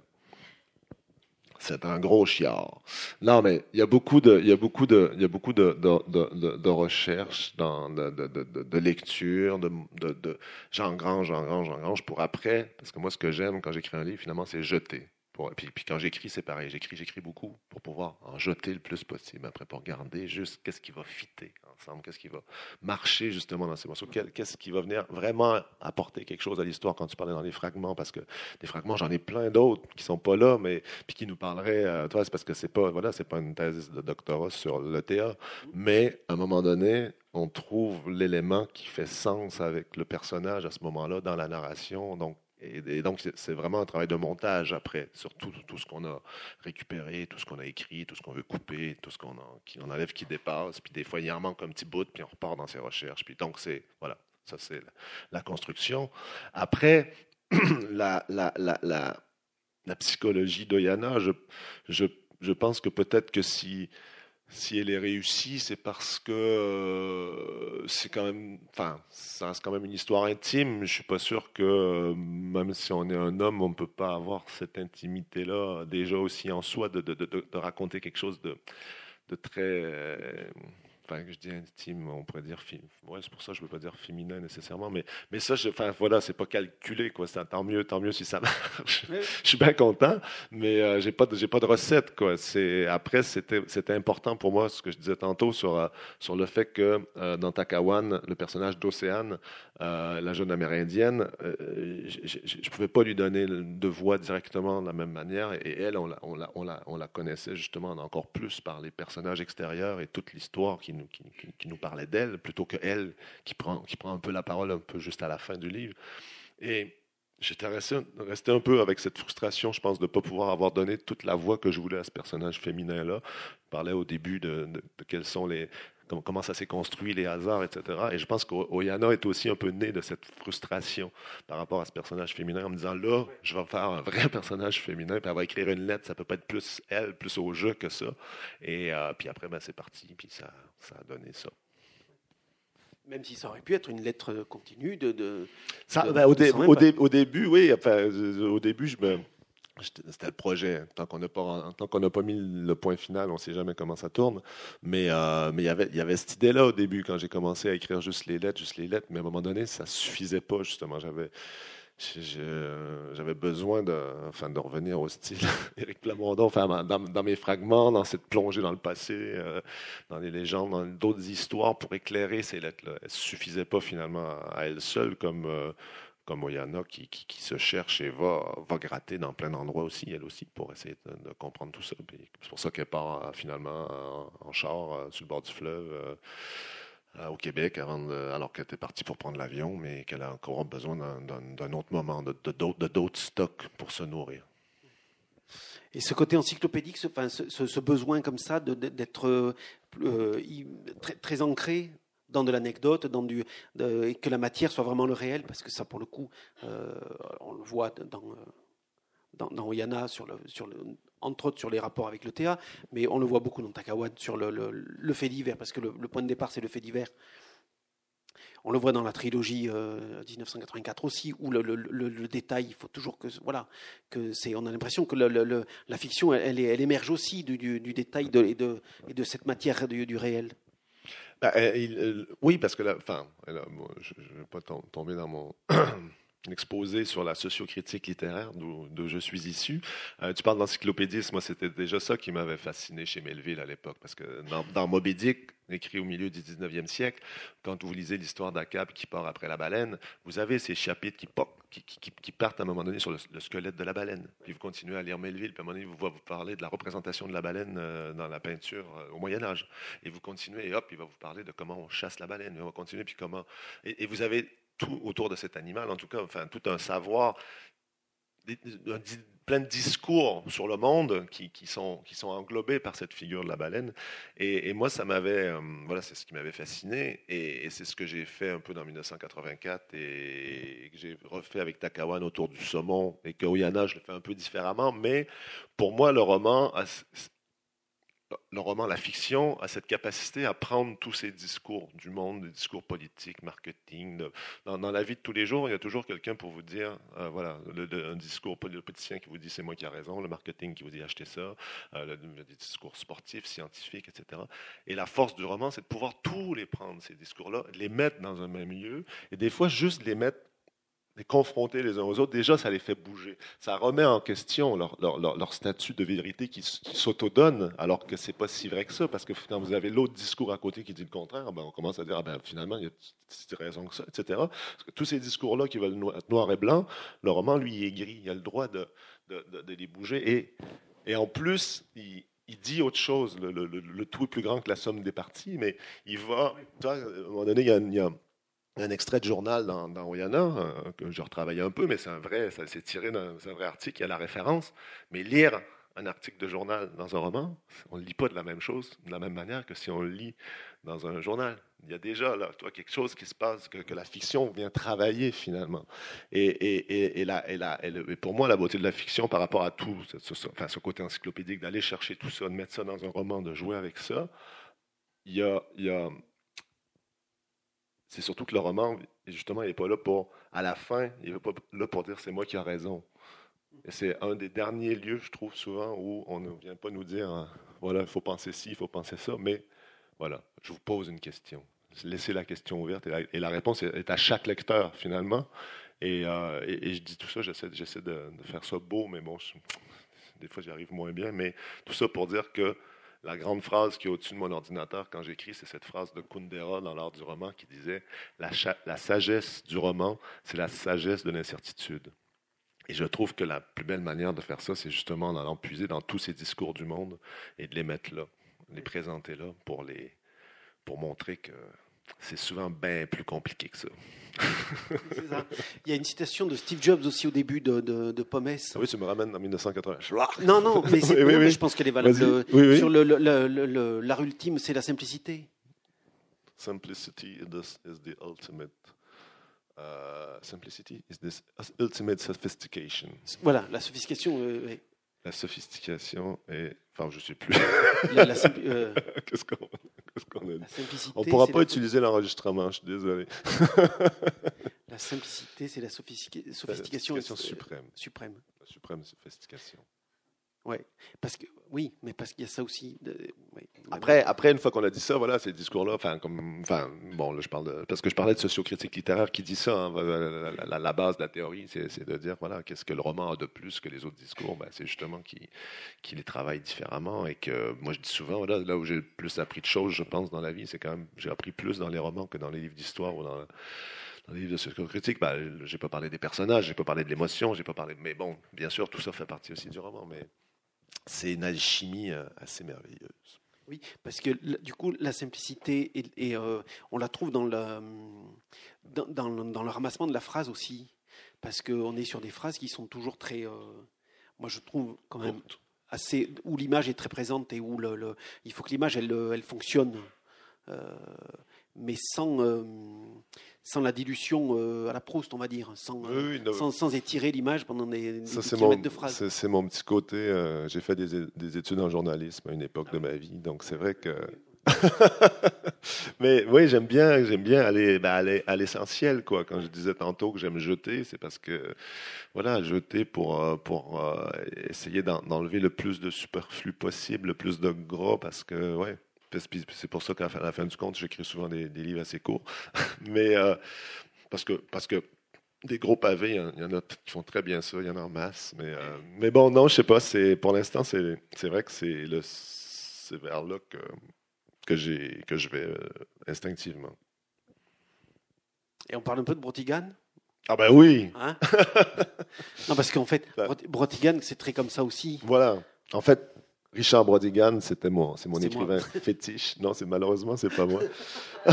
c'est un gros chiard. Non, mais il y a beaucoup de, il y a beaucoup de, il y a beaucoup de, de, de, de recherches, de, de, de, de lecture, de, de, de j'engrange, j'engrange, j'engrange pour après, parce que moi, ce que j'aime quand j'écris un livre, finalement, c'est jeter. Pour, puis, quand j'écris, c'est pareil. J'écris, j'écris beaucoup pour pouvoir en jeter le plus possible. Après, pour garder juste qu'est-ce qui va fitter ensemble, qu'est-ce qui va marcher justement dans ces morceaux, qu'est-ce qui va venir vraiment apporter quelque chose à l'histoire quand tu parlais dans les fragments, parce que des fragments, j'en ai plein d'autres qui sont pas là, mais puis qui nous parleraient. Euh, toi, c'est parce que c'est pas, voilà, c'est pas une thèse de doctorat sur le théâtre, mais à un moment donné, on trouve l'élément qui fait sens avec le personnage à ce moment-là dans la narration. Donc, et, donc, c'est vraiment un travail de montage après, sur tout, ce qu'on a récupéré, tout ce qu'on a écrit, tout ce qu'on veut couper, tout ce qu'on enlève qui dépasse. Puis des fois, il en manque un petit bout, puis on repart dans ses recherches. Puis donc, c'est, voilà, ça c'est la, construction. Après, la, la, la, la, psychologie d'Oyana, je, je, je pense que peut-être que si si elle est réussie, c'est parce que euh, c'est quand même, enfin, ça reste quand même une histoire intime. Je suis pas sûr que euh, même si on est un homme, on peut pas avoir cette intimité-là déjà aussi en soi de, raconter quelque chose de, de très enfin, je dis intime, on pourrait dire, ouais, c'est pour ça que je ne veux pas dire féminin nécessairement, mais, mais ça, je, enfin, voilà, c'est pas calculé, quoi. tant mieux, tant mieux si ça marche. je suis bien content, mais euh, j'ai pas, j'ai pas de recette, quoi. C'est, après, c'était, c'était important pour moi, ce que je disais tantôt sur, euh, sur le fait que euh, dans Takawan, le personnage d'Océane, la jeune amérindienne, je ne pouvais pas lui donner de voix directement de la même manière, et elle, on la, on la, on la, on la connaissait justement encore plus par les personnages extérieurs et toute l'histoire qui qui, nous parlait d'elle, plutôt que elle qui prend, qui prend un peu la parole un peu juste à la fin du livre. Et j'étais resté, resté, un peu avec cette frustration, je pense, de ne pas pouvoir avoir donné toute la voix que je voulais à ce personnage féminin-là. Je parlais au début de, de, quels sont les, comment ça s'est construit, les hasards, etc. Et je pense qu'Oyana est aussi un peu né de cette frustration par rapport à ce personnage féminin en me disant là, je vais faire un vrai personnage féminin, puis elle va écrire une lettre, ça peut pas être plus elle, plus au jeu que ça. Et euh, puis après, ben, c'est parti, puis ça, ça a donné ça. Même si ça aurait pu être une lettre continue de. de, ça, ben, au, au, début, oui. Enfin, au début, je me c'était le projet. Tant qu'on n'a pas, mis le point final, on ne sait jamais comment ça tourne. Mais, euh, il y avait cette idée-là au début, quand j'ai commencé à écrire juste les lettres, juste les lettres. Mais à un moment donné, ça ne suffisait pas, justement. J'avais, besoin de, revenir au style Éric Plamondon, dans, mes fragments, dans cette plongée dans le passé, euh, dans les légendes, dans d'autres histoires pour éclairer ces lettres-là. Elles ne suffisaient pas finalement à elles seules comme. Euh, comme Oyana qui, se cherche et va, gratter dans plein d'endroits aussi, elle aussi, pour essayer de, comprendre tout ça. C'est pour ça qu'elle part euh, finalement en, char euh, sur le bord du fleuve euh, au Québec avant alors qu'elle était partie pour prendre l'avion, mais qu'elle a encore besoin d'un autre moment, de d'autres stocks pour se nourrir. Et ce côté encyclopédique, ce, besoin comme ça d'être très ancré dans de l'anecdote, du, et que la matière soit vraiment le réel, parce que ça, pour le coup, euh, on le voit dans, dans, dans Oyana, le, le, entre autres sur les rapports avec le TA, mais on le voit beaucoup dans Takawad sur le, le, fait divers, parce que le, point de départ, c'est le fait divers. On le voit dans la trilogie 1984 euh, aussi, où le, détail, il faut toujours que voilà, que. On a l'impression que la fiction, elle, elle, émerge aussi du, du, détail de, et, de, et de cette matière du, du réel. Bah, oui, parce que, enfin, je ne vais pas tomber dans mon exposé sur la sociocritique littéraire d'où je suis issu. Euh, tu parles d'encyclopédisme, moi c'était déjà ça qui m'avait fasciné chez Melville à l'époque, parce que dans, dans écrit au milieu du 19e siècle, quand vous lisez l'histoire d'Akab qui part après la baleine, vous avez ces chapitres qui, partent à un moment donné sur le, squelette de la baleine. Puis vous continuez à lire Melville, puis à un moment donné, vous vous parler de la représentation de la baleine euh, dans la peinture euh, au Moyen Âge. Et vous continuez, et hop, il va vous parler de comment on chasse la baleine. Et on va continuer, puis comment... et vous avez autour de cet animal, en tout cas, enfin, tout un savoir, plein de discours sur le monde qui, qui, sont, qui sont englobés par cette figure de la baleine. Et, moi, ça m'avait, euh, voilà, c'est ce qui m'avait fasciné, et, c'est ce que j'ai fait un peu dans 1984 et, que j'ai refait avec Takawan autour du saumon, et que Oyana, je le fais un peu différemment, mais pour moi, le roman le roman, la fiction, a cette capacité à prendre tous ces discours du monde, des discours politiques, marketing. dans, la vie de tous les jours, il y a toujours quelqu'un pour vous dire, euh, voilà, un discours politicien qui vous dit c'est moi qui ai raison, le marketing qui vous dit achetez ça, euh, des discours sportifs, scientifiques, etc. Et la force du roman, c'est de pouvoir tous les prendre, ces discours-là, les mettre dans un même lieu, et des fois juste les mettre les confronter les uns aux autres, déjà, ça les fait bouger. Ça remet en question leur, leur, leur, statut de vérité qui, qui s'autodonne, alors que c'est pas si vrai que ça, parce que quand vous avez l'autre discours à côté qui dit le contraire, ben, on commence à dire, ah ben, finalement, il y a raison que ça, etc. Parce que tous ces discours-là qui veulent être noir et blanc, le roman, lui, est gris. Il a le droit de, de, de, les bouger. Et, et en plus, il, il dit autre chose. Le, le, le, tout est plus grand que la somme des parties, mais il va. Toi, à un moment donné, il y a, il y a un extrait de journal dans, Oyana, euh, que je retravaillé un peu, mais c'est un vrai, ça s'est tiré d'un vrai article, il y a la référence. Mais lire un article de journal dans un roman, on ne lit pas de la même chose, de la même manière que si on le lit dans un journal. Il y a déjà là, toi, quelque chose qui se passe, que, la fiction vient travailler finalement. Et, pour moi, la beauté de la fiction par rapport à tout, ce, enfin, ce côté encyclopédique, d'aller chercher tout ça, de mettre ça dans un roman, de jouer avec ça, il y a, il y a c'est surtout que le roman, justement, il n'est pas là pour, à la fin, il n'est pas là pour dire c'est moi qui ai raison. C'est un des derniers lieux, je trouve, souvent, où on ne vient pas nous dire, hein, voilà, il faut penser ci, il faut penser ça, mais Voilà, je vous pose une question. Laissez la question ouverte et la, réponse est à chaque lecteur finalement. Et, euh, je dis tout ça, j'essaie, de, de, faire ça beau, mais bon, des fois j'y arrive moins bien. Mais tout ça pour dire que la grande phrase qui est au-dessus de mon ordinateur quand j'écris, c'est cette phrase de Kundera dans l'art du roman qui disait la, sagesse du roman, c'est la sagesse de l'incertitude. Et je trouve que la plus belle manière de faire ça, c'est justement en allant puiser dans tous ces discours du monde et de les mettre là, les présenter là pour, les, pour montrer que c'est souvent bien plus compliqué que ça. Il y a une citation de Steve Jobs aussi au début de, de, Pommes. Ah oui, ça me ramène en 1980. Non, non, mais, je pense qu'elle est valable. Sur le, l'art ultime, c'est la simplicité. Simplicity is the ultimate Uh, simplicity is this ultimate sophistication. Voilà, la sophistication. Euh, la sophistication est. Enfin, je ne sais plus. Euh, qu'est-ce qu'on On ne pourra pas utiliser l'enregistrement, je suis désolé. la simplicité, c'est la sophistication, sophistication suprême. suprême. La suprême sophistication. Ouais, parce que oui, mais parce qu'il y a ça aussi. Après, après, une fois qu'on a dit ça, voilà, ces discours-là, enfin, comme, enfin, bon, là, je parle de, parce que je parlais de sociocritique littéraire qui dit ça. Hein, la, base de la théorie, c'est de dire, voilà, qu'est-ce que le roman a de plus que les autres discours? Ben, C'est justement qu'il qui les travaille différemment et que, moi, je dis souvent, voilà, là où j'ai le plus appris de choses, je pense, dans la vie, c'est quand même, j'ai appris plus dans les romans que dans les livres d'histoire ou dans dans les livres de sociocritique, ben, j'ai pas parlé des personnages, j'ai pas parlé de l'émotion, j'ai pas parlé. Mais bon, bien sûr, tout ça fait partie aussi du roman. Mais c'est une alchimie euh, assez merveilleuse. Oui, parce que du coup, la simplicité, et, euh, on la trouve dans le, dans, dans, le ramassement de la phrase aussi, parce qu'on est sur des phrases qui sont toujours très, euh, moi je trouve quand même assez, où l'image est très présente et où le, il faut que l'image elle, elle fonctionne, mais sans sans la dilution euh, à la Proust, on va dire, sans, sans, sans, étirer l'image pendant des, des kilomètres de phrases. C'est mon petit côté. Euh, j'ai fait des, des, études en journalisme à une époque de ma vie, donc c'est vrai que. Mais oui, j'aime bien, j'aime bien aller, ben, aller à l'essentiel, quoi. Quand je disais tantôt que j'aime jeter, c'est parce que, voilà, jeter pour, euh, pour essayer d'enlever le plus de superflu possible, le plus de gras, parce que, ouais, c'est pour ça qu'à la fin du compte, j'écris souvent des, livres assez courts. Mais euh, parce, que, parce que des gros pavés, il y en a qui font très bien ça, il y en a en masse. Mais, euh, mais bon, non, je sais pas. Pour l'instant, c'est vrai que c'est vers là que, que, que je vais euh, instinctivement. Et on parle un peu de Brotigan ah ben oui. Hein? Non parce qu'en fait. Brotigan, c'est très comme ça aussi. Voilà. En fait, Richard Brodigan, c'était moi, c'est mon écrivain fétiche. Non, c'est malheureusement, c'est pas moi.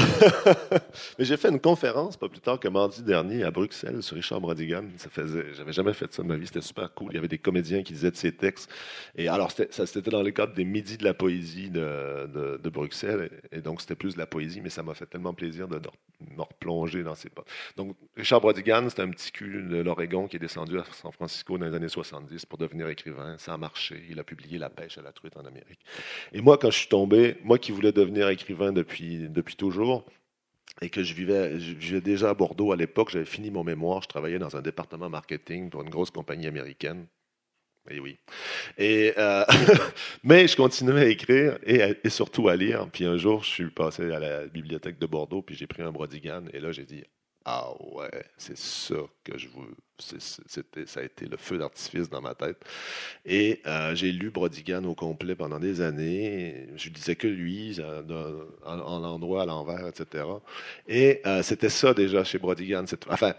Mais j'ai fait une conférence pas plus tard que mardi dernier à Bruxelles sur Richard Brodigan. Ça faisait, j'avais jamais fait ça de ma vie, c'était super cool. Il y avait des comédiens qui disaient de ses textes. Et alors, ça, c'était dans le cadre des Midis de la poésie de, de, Bruxelles. Et, donc, c'était plus de la poésie, mais ça m'a fait tellement plaisir de, me replonger dans ces pas. Donc, Richard Brodigan, c'était un petit cul de l'Oregon qui est descendu à San Francisco dans les années 70 pour devenir écrivain. Ça a marché. Il a publié La pêche à la truite en Amérique. Et moi, quand je suis tombé, moi qui voulais devenir écrivain depuis, depuis toujours, et que je vivais, déjà à Bordeaux à l'époque, j'avais fini mon mémoire, je travaillais dans un département marketing pour une grosse compagnie américaine. Et oui. Et, euh, mais je continuais à écrire et, et, surtout à lire. Puis un jour, je suis passé à la bibliothèque de Bordeaux, puis j'ai pris un Brodigan, et là, j'ai dit Ah ouais, c'est ça que je veux c'était, ça a été le feu d'artifice dans ma tête. Et euh, j'ai lu Brodigan au complet pendant des années. Je disais que lui, en, endroit, à l'envers, etc. Et euh, c'était ça déjà chez Brodigan. Enfin,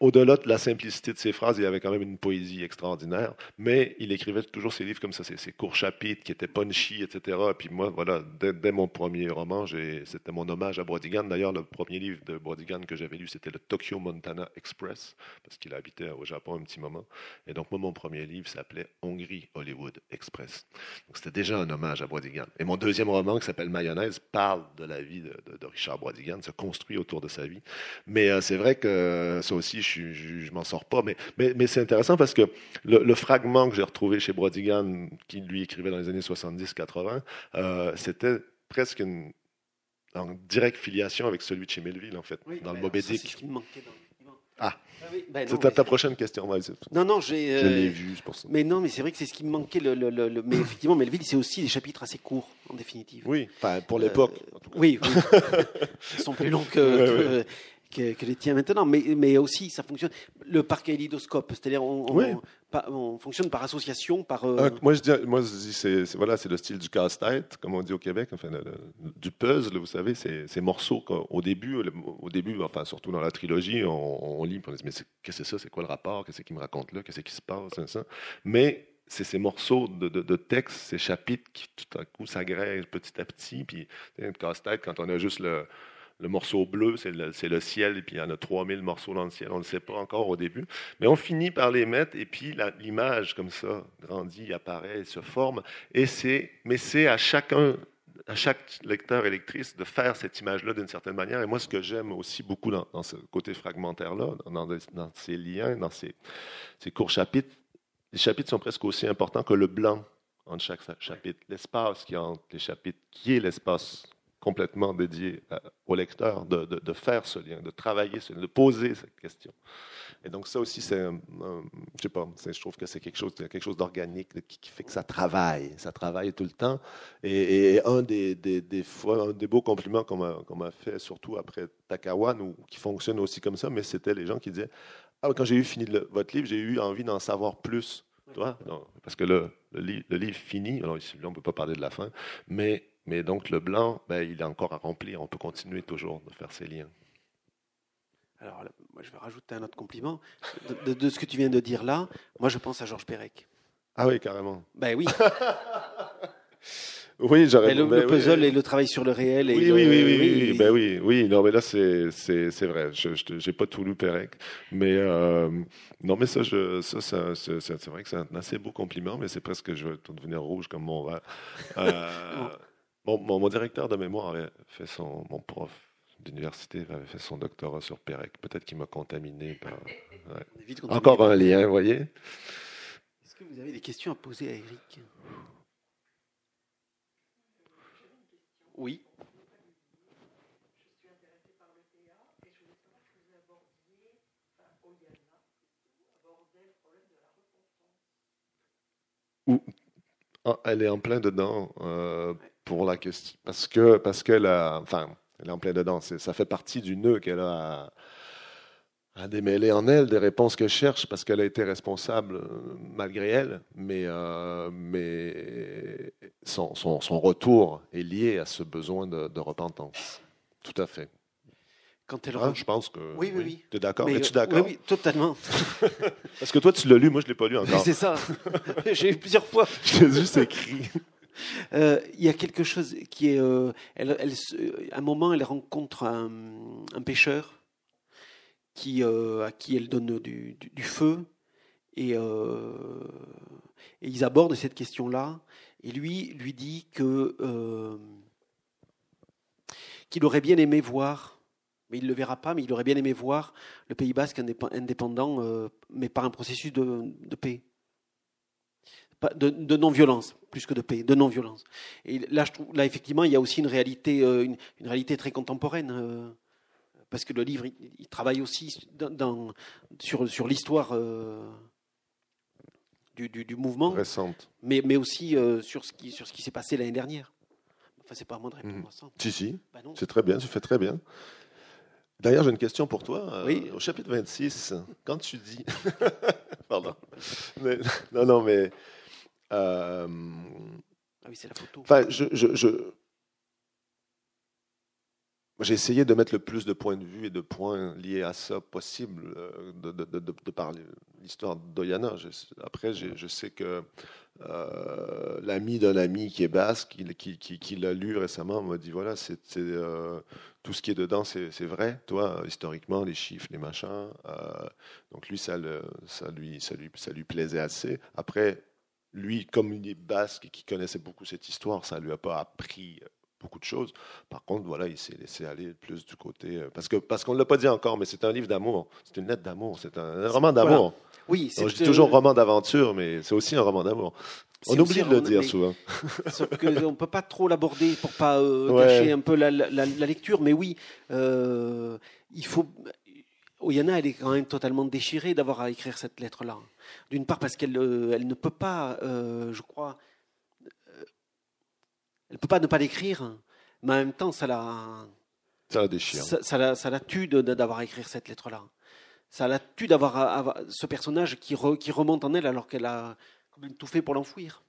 au-delà de la simplicité de ses phrases, il y avait quand même une poésie extraordinaire. Mais il écrivait toujours ses livres comme ça, ses, courts chapitres qui étaient punchy, etc. Et puis moi, voilà, dès, mon premier roman, c'était mon hommage à Brodigan. D'ailleurs, le premier livre de Brodigan que j'avais lu, c'était le Tokyo Montana Express, parce qu'il a au Japon un petit moment. Et donc, moi, mon premier livre s'appelait Hongrie Hollywood Express. Donc, c'était déjà un hommage à Brodigan. Et mon deuxième roman, qui s'appelle Mayonnaise, parle de la vie de, Richard Brodigan, se construit autour de sa vie. Mais euh, c'est vrai que ça aussi, je, je, m'en sors pas. Mais, mais, mais c'est intéressant parce que le, fragment que j'ai retrouvé chez Brodigan, qui lui écrivait dans les années 70-80, euh, c'était presque une, en directe filiation avec celui de chez Melville, en fait, dans le Moby Dick. Dans Ah, ben c'est ta, prochaine question. non, non, j'ai. Je l'ai vu, pour ça. Mais non, mais c'est vrai que c'est ce qui me manquait. Le, le, mais effectivement, Melville, c'est aussi des chapitres assez courts, en définitive. Oui, enfin, pour l'époque. oui, oui. Ils sont plus longs que, que, les tiens maintenant, mais, mais aussi ça fonctionne. Le parc kaléidoscope, c'est-à-dire on, on, fonctionne par association, par. Euh, euh, moi je dis, moi je dis c'est, voilà, c'est le style du casse-tête, comme on dit au Québec, enfin du puzzle, vous savez, ces, ces morceaux au début, au début, enfin surtout dans la trilogie, on, lit, on dit mais qu'est-ce que c'est ça, c'est quoi le rapport, qu'est-ce qu'il me raconte là, qu'est-ce qui se passe, ça. Mais c'est ces morceaux de, de, texte, ces chapitres qui tout à coup s'agrègent petit à petit. Puis, un casse-tête, quand on a juste le, le morceau bleu, c'est le, ciel, et puis il y en a 3000 morceaux dans le ciel, on ne le sait pas encore au début. Mais on finit par les mettre, et puis l'image, comme ça, grandit, apparaît, se forme. Et mais c'est à chacun, à chaque lecteur et lectrice de faire cette image-là d'une certaine manière. Et moi, ce que j'aime aussi beaucoup dans, ce côté fragmentaire-là, dans, dans, ces liens, dans ces, ces courts chapitres, les chapitres sont presque aussi importants que le blanc entre chaque chapitre, l'espace qui entre les chapitres, qui est l'espace complètement dédié au lecteur de, de, faire ce lien, de travailler, ce, de poser cette question. Et donc ça aussi, c'est, je sais pas, je trouve que c'est quelque chose, quelque chose d'organique qui, fait que ça travaille, ça travaille tout le temps. Et, un des, des, des, des beaux compliments qu'on m'a, fait, surtout après Takawan, ou qui fonctionne aussi comme ça, mais c'était les gens qui disaient, ah, quand j'ai eu fini votre livre, j'ai eu envie d'en savoir plus. Toi? parce que le, le, le livre finit, alors ici, on ne peut pas parler de la fin, mais mais donc le blanc, ben, il est encore à remplir. On peut continuer toujours de faire ces liens. Alors, moi, je vais rajouter un autre compliment. De, ce que tu viens de dire là, moi, je pense à Georges Perec. Ah oui, carrément. Ben oui. oui, j'aurais. Le, ben, le, puzzle et le travail sur le réel. Et oui, oui, oui, oui, oui, Ben oui, oui. Non, mais là, c'est, c'est, c'est vrai. Je n'ai pas tout lu Perec. Mais, euh, non, mais ça, je, ça, c'est, c'est, vrai que c'est un assez beau compliment, mais c'est presque, je vais devenir rouge comme mon verre. Euh, mon, directeur de mémoire avait fait son, mon prof d'université avait fait son doctorat sur Pérec. Peut-être qu'il m'a contaminé par. Encore un lien, vous voyez. Est-ce que vous avez des questions à poser à Eric? Oui. Ou, ah, elle est en plein dedans. Euh, pour la question. Parce que parce qu'elle a, enfin, elle est en plein dedans. Ça fait partie du nœud qu'elle a à, démêler en elle, des réponses qu'elle cherche, parce qu'elle a été responsable euh, malgré elle. Mais, euh, mais son, son, son, retour est lié à ce besoin de, de repentance. Tout à fait. Quand elle ah, je pense que. Oui, oui, oui. Tu es d'accord? Es-tu d'accord? Oui, oui, totalement. Parce que toi, tu l'as lu, moi, je ne l'ai pas lu encore. C'est ça. J'ai eu plusieurs fois. Je l'ai juste écrit. Euh, il y a quelque chose qui est. Euh, elle, à un moment, elle rencontre un, pêcheur qui, euh, à qui elle donne du, feu. Et, ils abordent cette question-là. Et lui lui dit que qu'il aurait bien aimé voir, mais il ne le verra pas, mais il aurait bien aimé voir le Pays basque indépendant, mais par un processus de paix de, non-violence, plus que de paix, de non-violence. Et là, je trouve, là, effectivement, il y a aussi une réalité, euh, une, réalité très contemporaine, euh, parce que le livre, il, travaille aussi dans, sur, sur l'histoire euh, du, du, mouvement, récente, mais, mais aussi sur ce qui, sur ce qui s'est passé l'année dernière. Enfin, c'est pas à moi de répondre à ça. Si, si, bah c'est très bien, tu fais très bien. D'ailleurs, j'ai une question pour toi. Oui. Au chapitre 26, quand tu dis. Pardon. non, non, mais ah oui, c'est la photo. Enfin, je, je, j'ai essayé de mettre le plus de points de vue et de points liés à ça possible, euh, de, de, de, de parler l'histoire d'Oyana. Après, je sais que euh, l'ami d'un ami qui est basque, qui, qui, qui, l'a lu récemment, m'a dit voilà, c'est, tout ce qui est dedans, c'est, vrai, toi, historiquement, les chiffres, les machins. donc lui, ça, le, ça, lui, ça, lui, ça lui plaisait assez. Après, lui, comme il est basque et qui connaissait beaucoup cette histoire, ça ne lui a pas appris euh, beaucoup de choses. Par contre, voilà, il s'est laissé aller plus du côté. Euh, parce que parce qu'on ne l'a pas dit encore, mais c'est un livre d'amour. C'est une lettre d'amour. C'est un, roman d'amour. Oui, c'est. Je dis toujours roman d'aventure, mais c'est aussi un roman d'amour. On oublie de le dire souvent. Sauf qu'on ne peut pas trop l'aborder pour pas euh, gâcher un peu la, lecture. Mais oui, il faut Oyana, elle est quand même totalement déchirée d'avoir à écrire cette lettre-là. D'une part parce qu'elle elle ne peut pas, je crois, elle ne peut pas ne pas l'écrire, mais en même temps, ça la, ça la déchire. Ça, la, ça la tue d'avoir écrit cette lettre-là. Ça la tue d'avoir ce personnage qui, qui remonte en elle alors qu'elle a tout fait pour l'enfouir.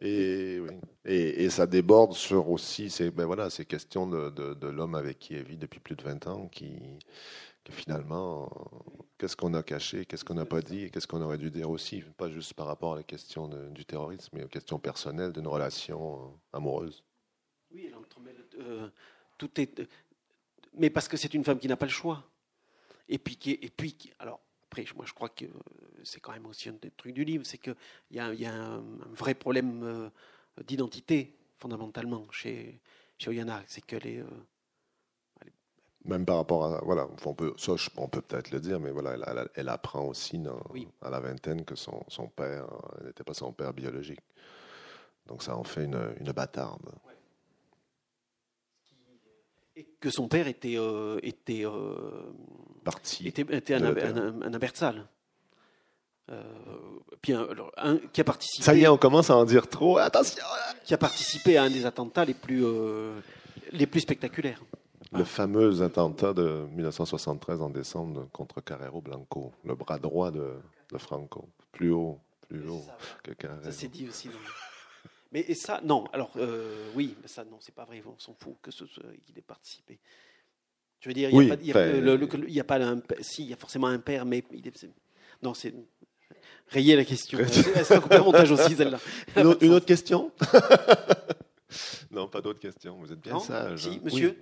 Et, et, ça déborde sur aussi ces, ben voilà, ces questions de, de, l'homme avec qui elle vit depuis plus de 20 ans, qui, finalement, qu'est-ce qu'on a caché, qu'est-ce qu'on n'a pas dit, qu'est-ce qu'on aurait dû dire aussi, pas juste par rapport à la question du terrorisme, mais aux questions personnelles d'une relation euh, amoureuse. Oui, entremêle euh, tout est, mais parce que c'est une femme qui n'a pas le choix. Et puis, qui, et puis alors, après, moi, je crois que c'est quand même aussi un des trucs du livre, c'est qu'il y a, y a un, vrai problème euh, d'identité, fondamentalement, chez, chez Oyana. C'est qu'elle est, euh, Même par rapport à. Voilà, on peut, ça, on peut peut-être le dire, mais voilà, elle, apprend aussi à la vingtaine que son, son père n'était pas son père biologique. Donc ça en fait une, une bâtarde et que son père était euh, était euh, parti était, était un, un, un, Abertzal. Euh, bien, un, qui a participé. Ça y est, on commence à en dire trop. Attention. Qui a participé à un des attentats les plus euh, les plus spectaculaires. Le fameux attentat de 1973 en décembre contre Carrero Blanco, le bras droit de, de Franco, plus haut, plus haut que Carrero. Ça s'est dit aussi. Mais et ça, non. Alors, euh, oui, mais ça, non, c'est pas vrai. On s'en fout que ce, qu'il ait participé. Je veux dire, il n'y a, a, pas un, si, il y a forcément un père, mais il est, non, c'est rayer la question. C'est un montage aussi, celle-là. Une, autre question? Non, pas d'autres questions. Vous êtes bien sage. Si, hein. monsieur?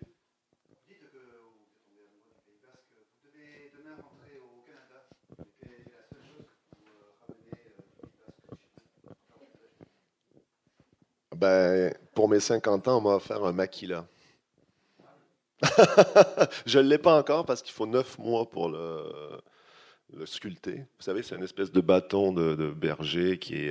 Ben, pour mes 50 ans, on m'a offert un maquila. je ne l'ai pas encore parce qu'il faut 9 mois pour le, sculpter. Vous savez, c'est une espèce de bâton de, berger qui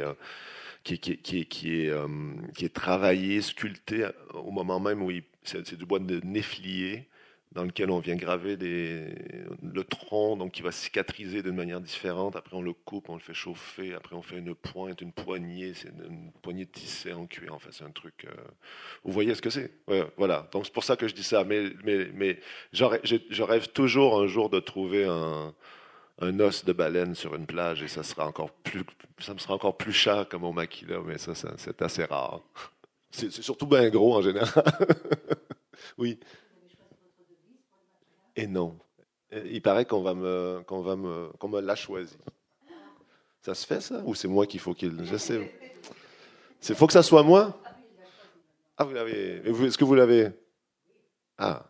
est, travaillé, sculpté au moment même où c'est du bois de néflier dans lequel on vient graver le tronc, donc qui va cicatriser d'une manière différente. Après, on le coupe, on le fait chauffer. Après, on fait une pointe, une poignée. C'est une, poignée tissée en cuir. En fait, c'est un truc. Euh, vous voyez ce que c'est? Voilà. Donc, c'est pour ça que je dis ça. Mais, mais, mais je rêve toujours un jour de trouver un, os de baleine sur une plage et ça sera encore plus, ça me sera encore plus cher que mon maquila, mais ça c'est assez rare. C'est surtout bien gros en général. oui. Et non. Il paraît qu'on va me, qu'on va me, qu'on me l'a choisi. Ça se fait ça? Ou c'est moi qu'il faut qu'il. Je sais. Il faut que ça soit moi? Ah, vous l'avez. Est-ce que vous l'avez? Ah.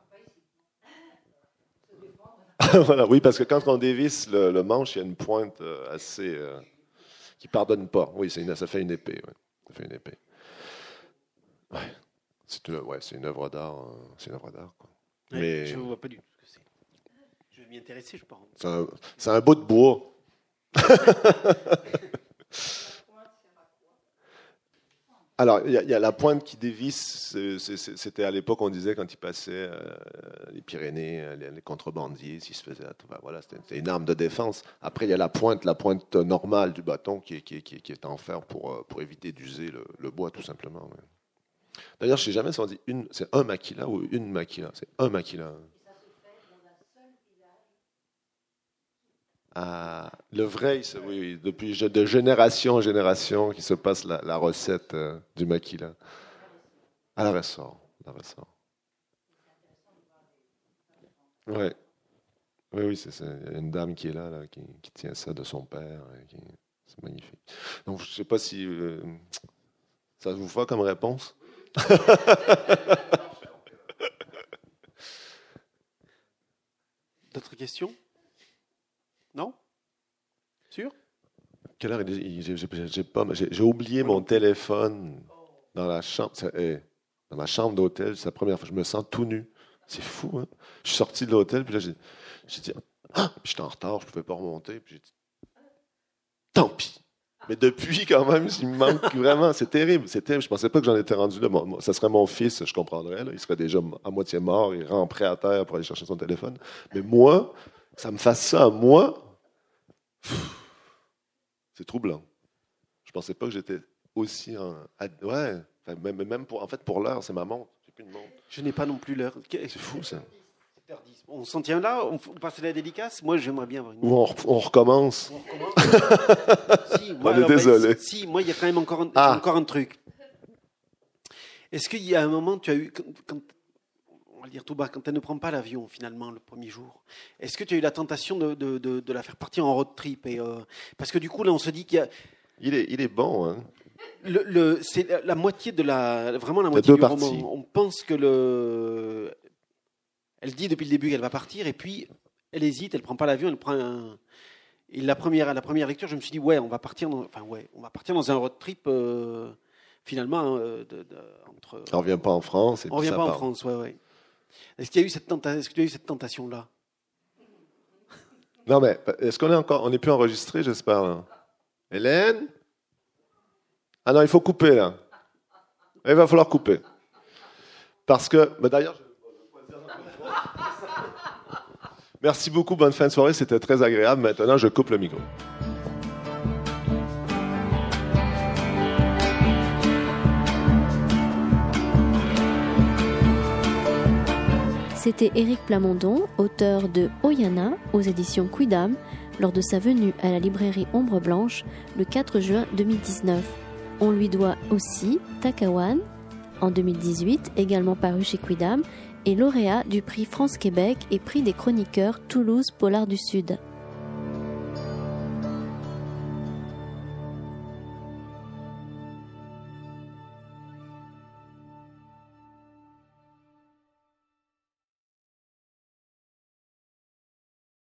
voilà, oui, parce que quand on dévisse le, manche, il y a une pointe euh, assez. Euh, qui pardonne pas. Oui, une, ça fait une épée. Ça fait une épée. Ouais. C'est une, ouais, une œuvre d'art. Euh, c'est une œuvre d'art. Mais... Je ne vois pas du tout intéresser, je pense. C'est un, bout de bois. Alors, il y, a la pointe qui dévisse. C'était à l'époque, on disait, quand il passait euh, les Pyrénées, euh, les, contrebandiers, s'ils se faisaient. voilà, c'était une arme de défense. Après, il y a la pointe, la pointe normale du bâton qui est, qui, est en fer pour, euh, pour éviter d'user le, bois, tout simplement. D'ailleurs, je ne sais jamais si on dit une, c'est un maquila ou une maquila? C'est un maquila. Ah, le vrai, oui, depuis de génération en génération qui se passe la, recette euh, du maquis-là. À la ressort. La ressort. Ouais. Oui, oui, c'est une dame qui est là, là qui, tient ça de son père. C'est magnifique. Donc, je ne sais pas si euh, ça vous va comme réponse? D'autres questions? Non? Sûr? Quelle heure J'ai pas. J'ai oublié mon téléphone dans la chambre. Eh, dans ma chambre d'hôtel. C'est la première fois. Je me sens tout nu. C'est fou, hein? Je suis sorti de l'hôtel, puis là, j'ai dit Ah Puis j'étais en retard, je pouvais pas remonter. Tant pis. Mais depuis, quand même, il me manque vraiment. C'est terrible. C'est terrible. Je pensais pas que j'en étais rendu là. ça serait mon fils, je comprendrais. Il serait déjà à moitié mort. Il prêt à terre pour aller chercher son téléphone. Mais moi, ça me fasse ça à moi, c'est troublant. Je pensais pas que j'étais aussi en, ouais, même, même pour en fait pour l'heure, c'est ma montre. Plus de montre. Je n'ai pas non plus l'heure. C'est fou ça. On s'en tient là On, passe à la dédicace Moi, j'aimerais bien avoir une. Ou on, recommence. On recommence si, moi, on est désolé. si, moi, il y a quand même encore un, ah. encore un truc. Est-ce qu'il y a un moment, tu as eu, quand, va dire tout bas, quand elle ne prend pas l'avion finalement le premier jour, est-ce que tu as eu la tentation de, de, de, la faire partir en road trip et, euh, Parce que du coup, là, on se dit qu'il y a. Il est, il est bon, hein. Le, le c'est la moitié de la, vraiment la moitié du roman. On pense que le, elle dit depuis le début qu'elle va partir et puis elle hésite, elle prend pas l'avion, elle prend un. Et la première, la première lecture, je me suis dit ouais, on va partir dans, enfin ouais, on va partir dans un road trip. Euh, finalement, hein, de, entre. On revient pas en France. Et on revient pas en France, ouais, ouais. Est-ce qu'il y a eu cette que tu as eu cette tentation là Non mais est-ce qu'on est encore, on est plus enregistré, j'espère. Hélène? Ah non, il faut couper là. Il va falloir couper. Parce que, bah, d'ailleurs, Merci beaucoup, bonne fin de soirée, c'était très agréable. Maintenant, je coupe le micro. C'était Éric Plamondon, auteur de Oyana aux éditions Quidam, lors de sa venue à la librairie Ombre Blanche le 4 juin 2019. On lui doit aussi Takawan en 2018, également paru chez Quidam, et lauréat du prix France-Québec et prix des chroniqueurs Toulouse Polar du Sud.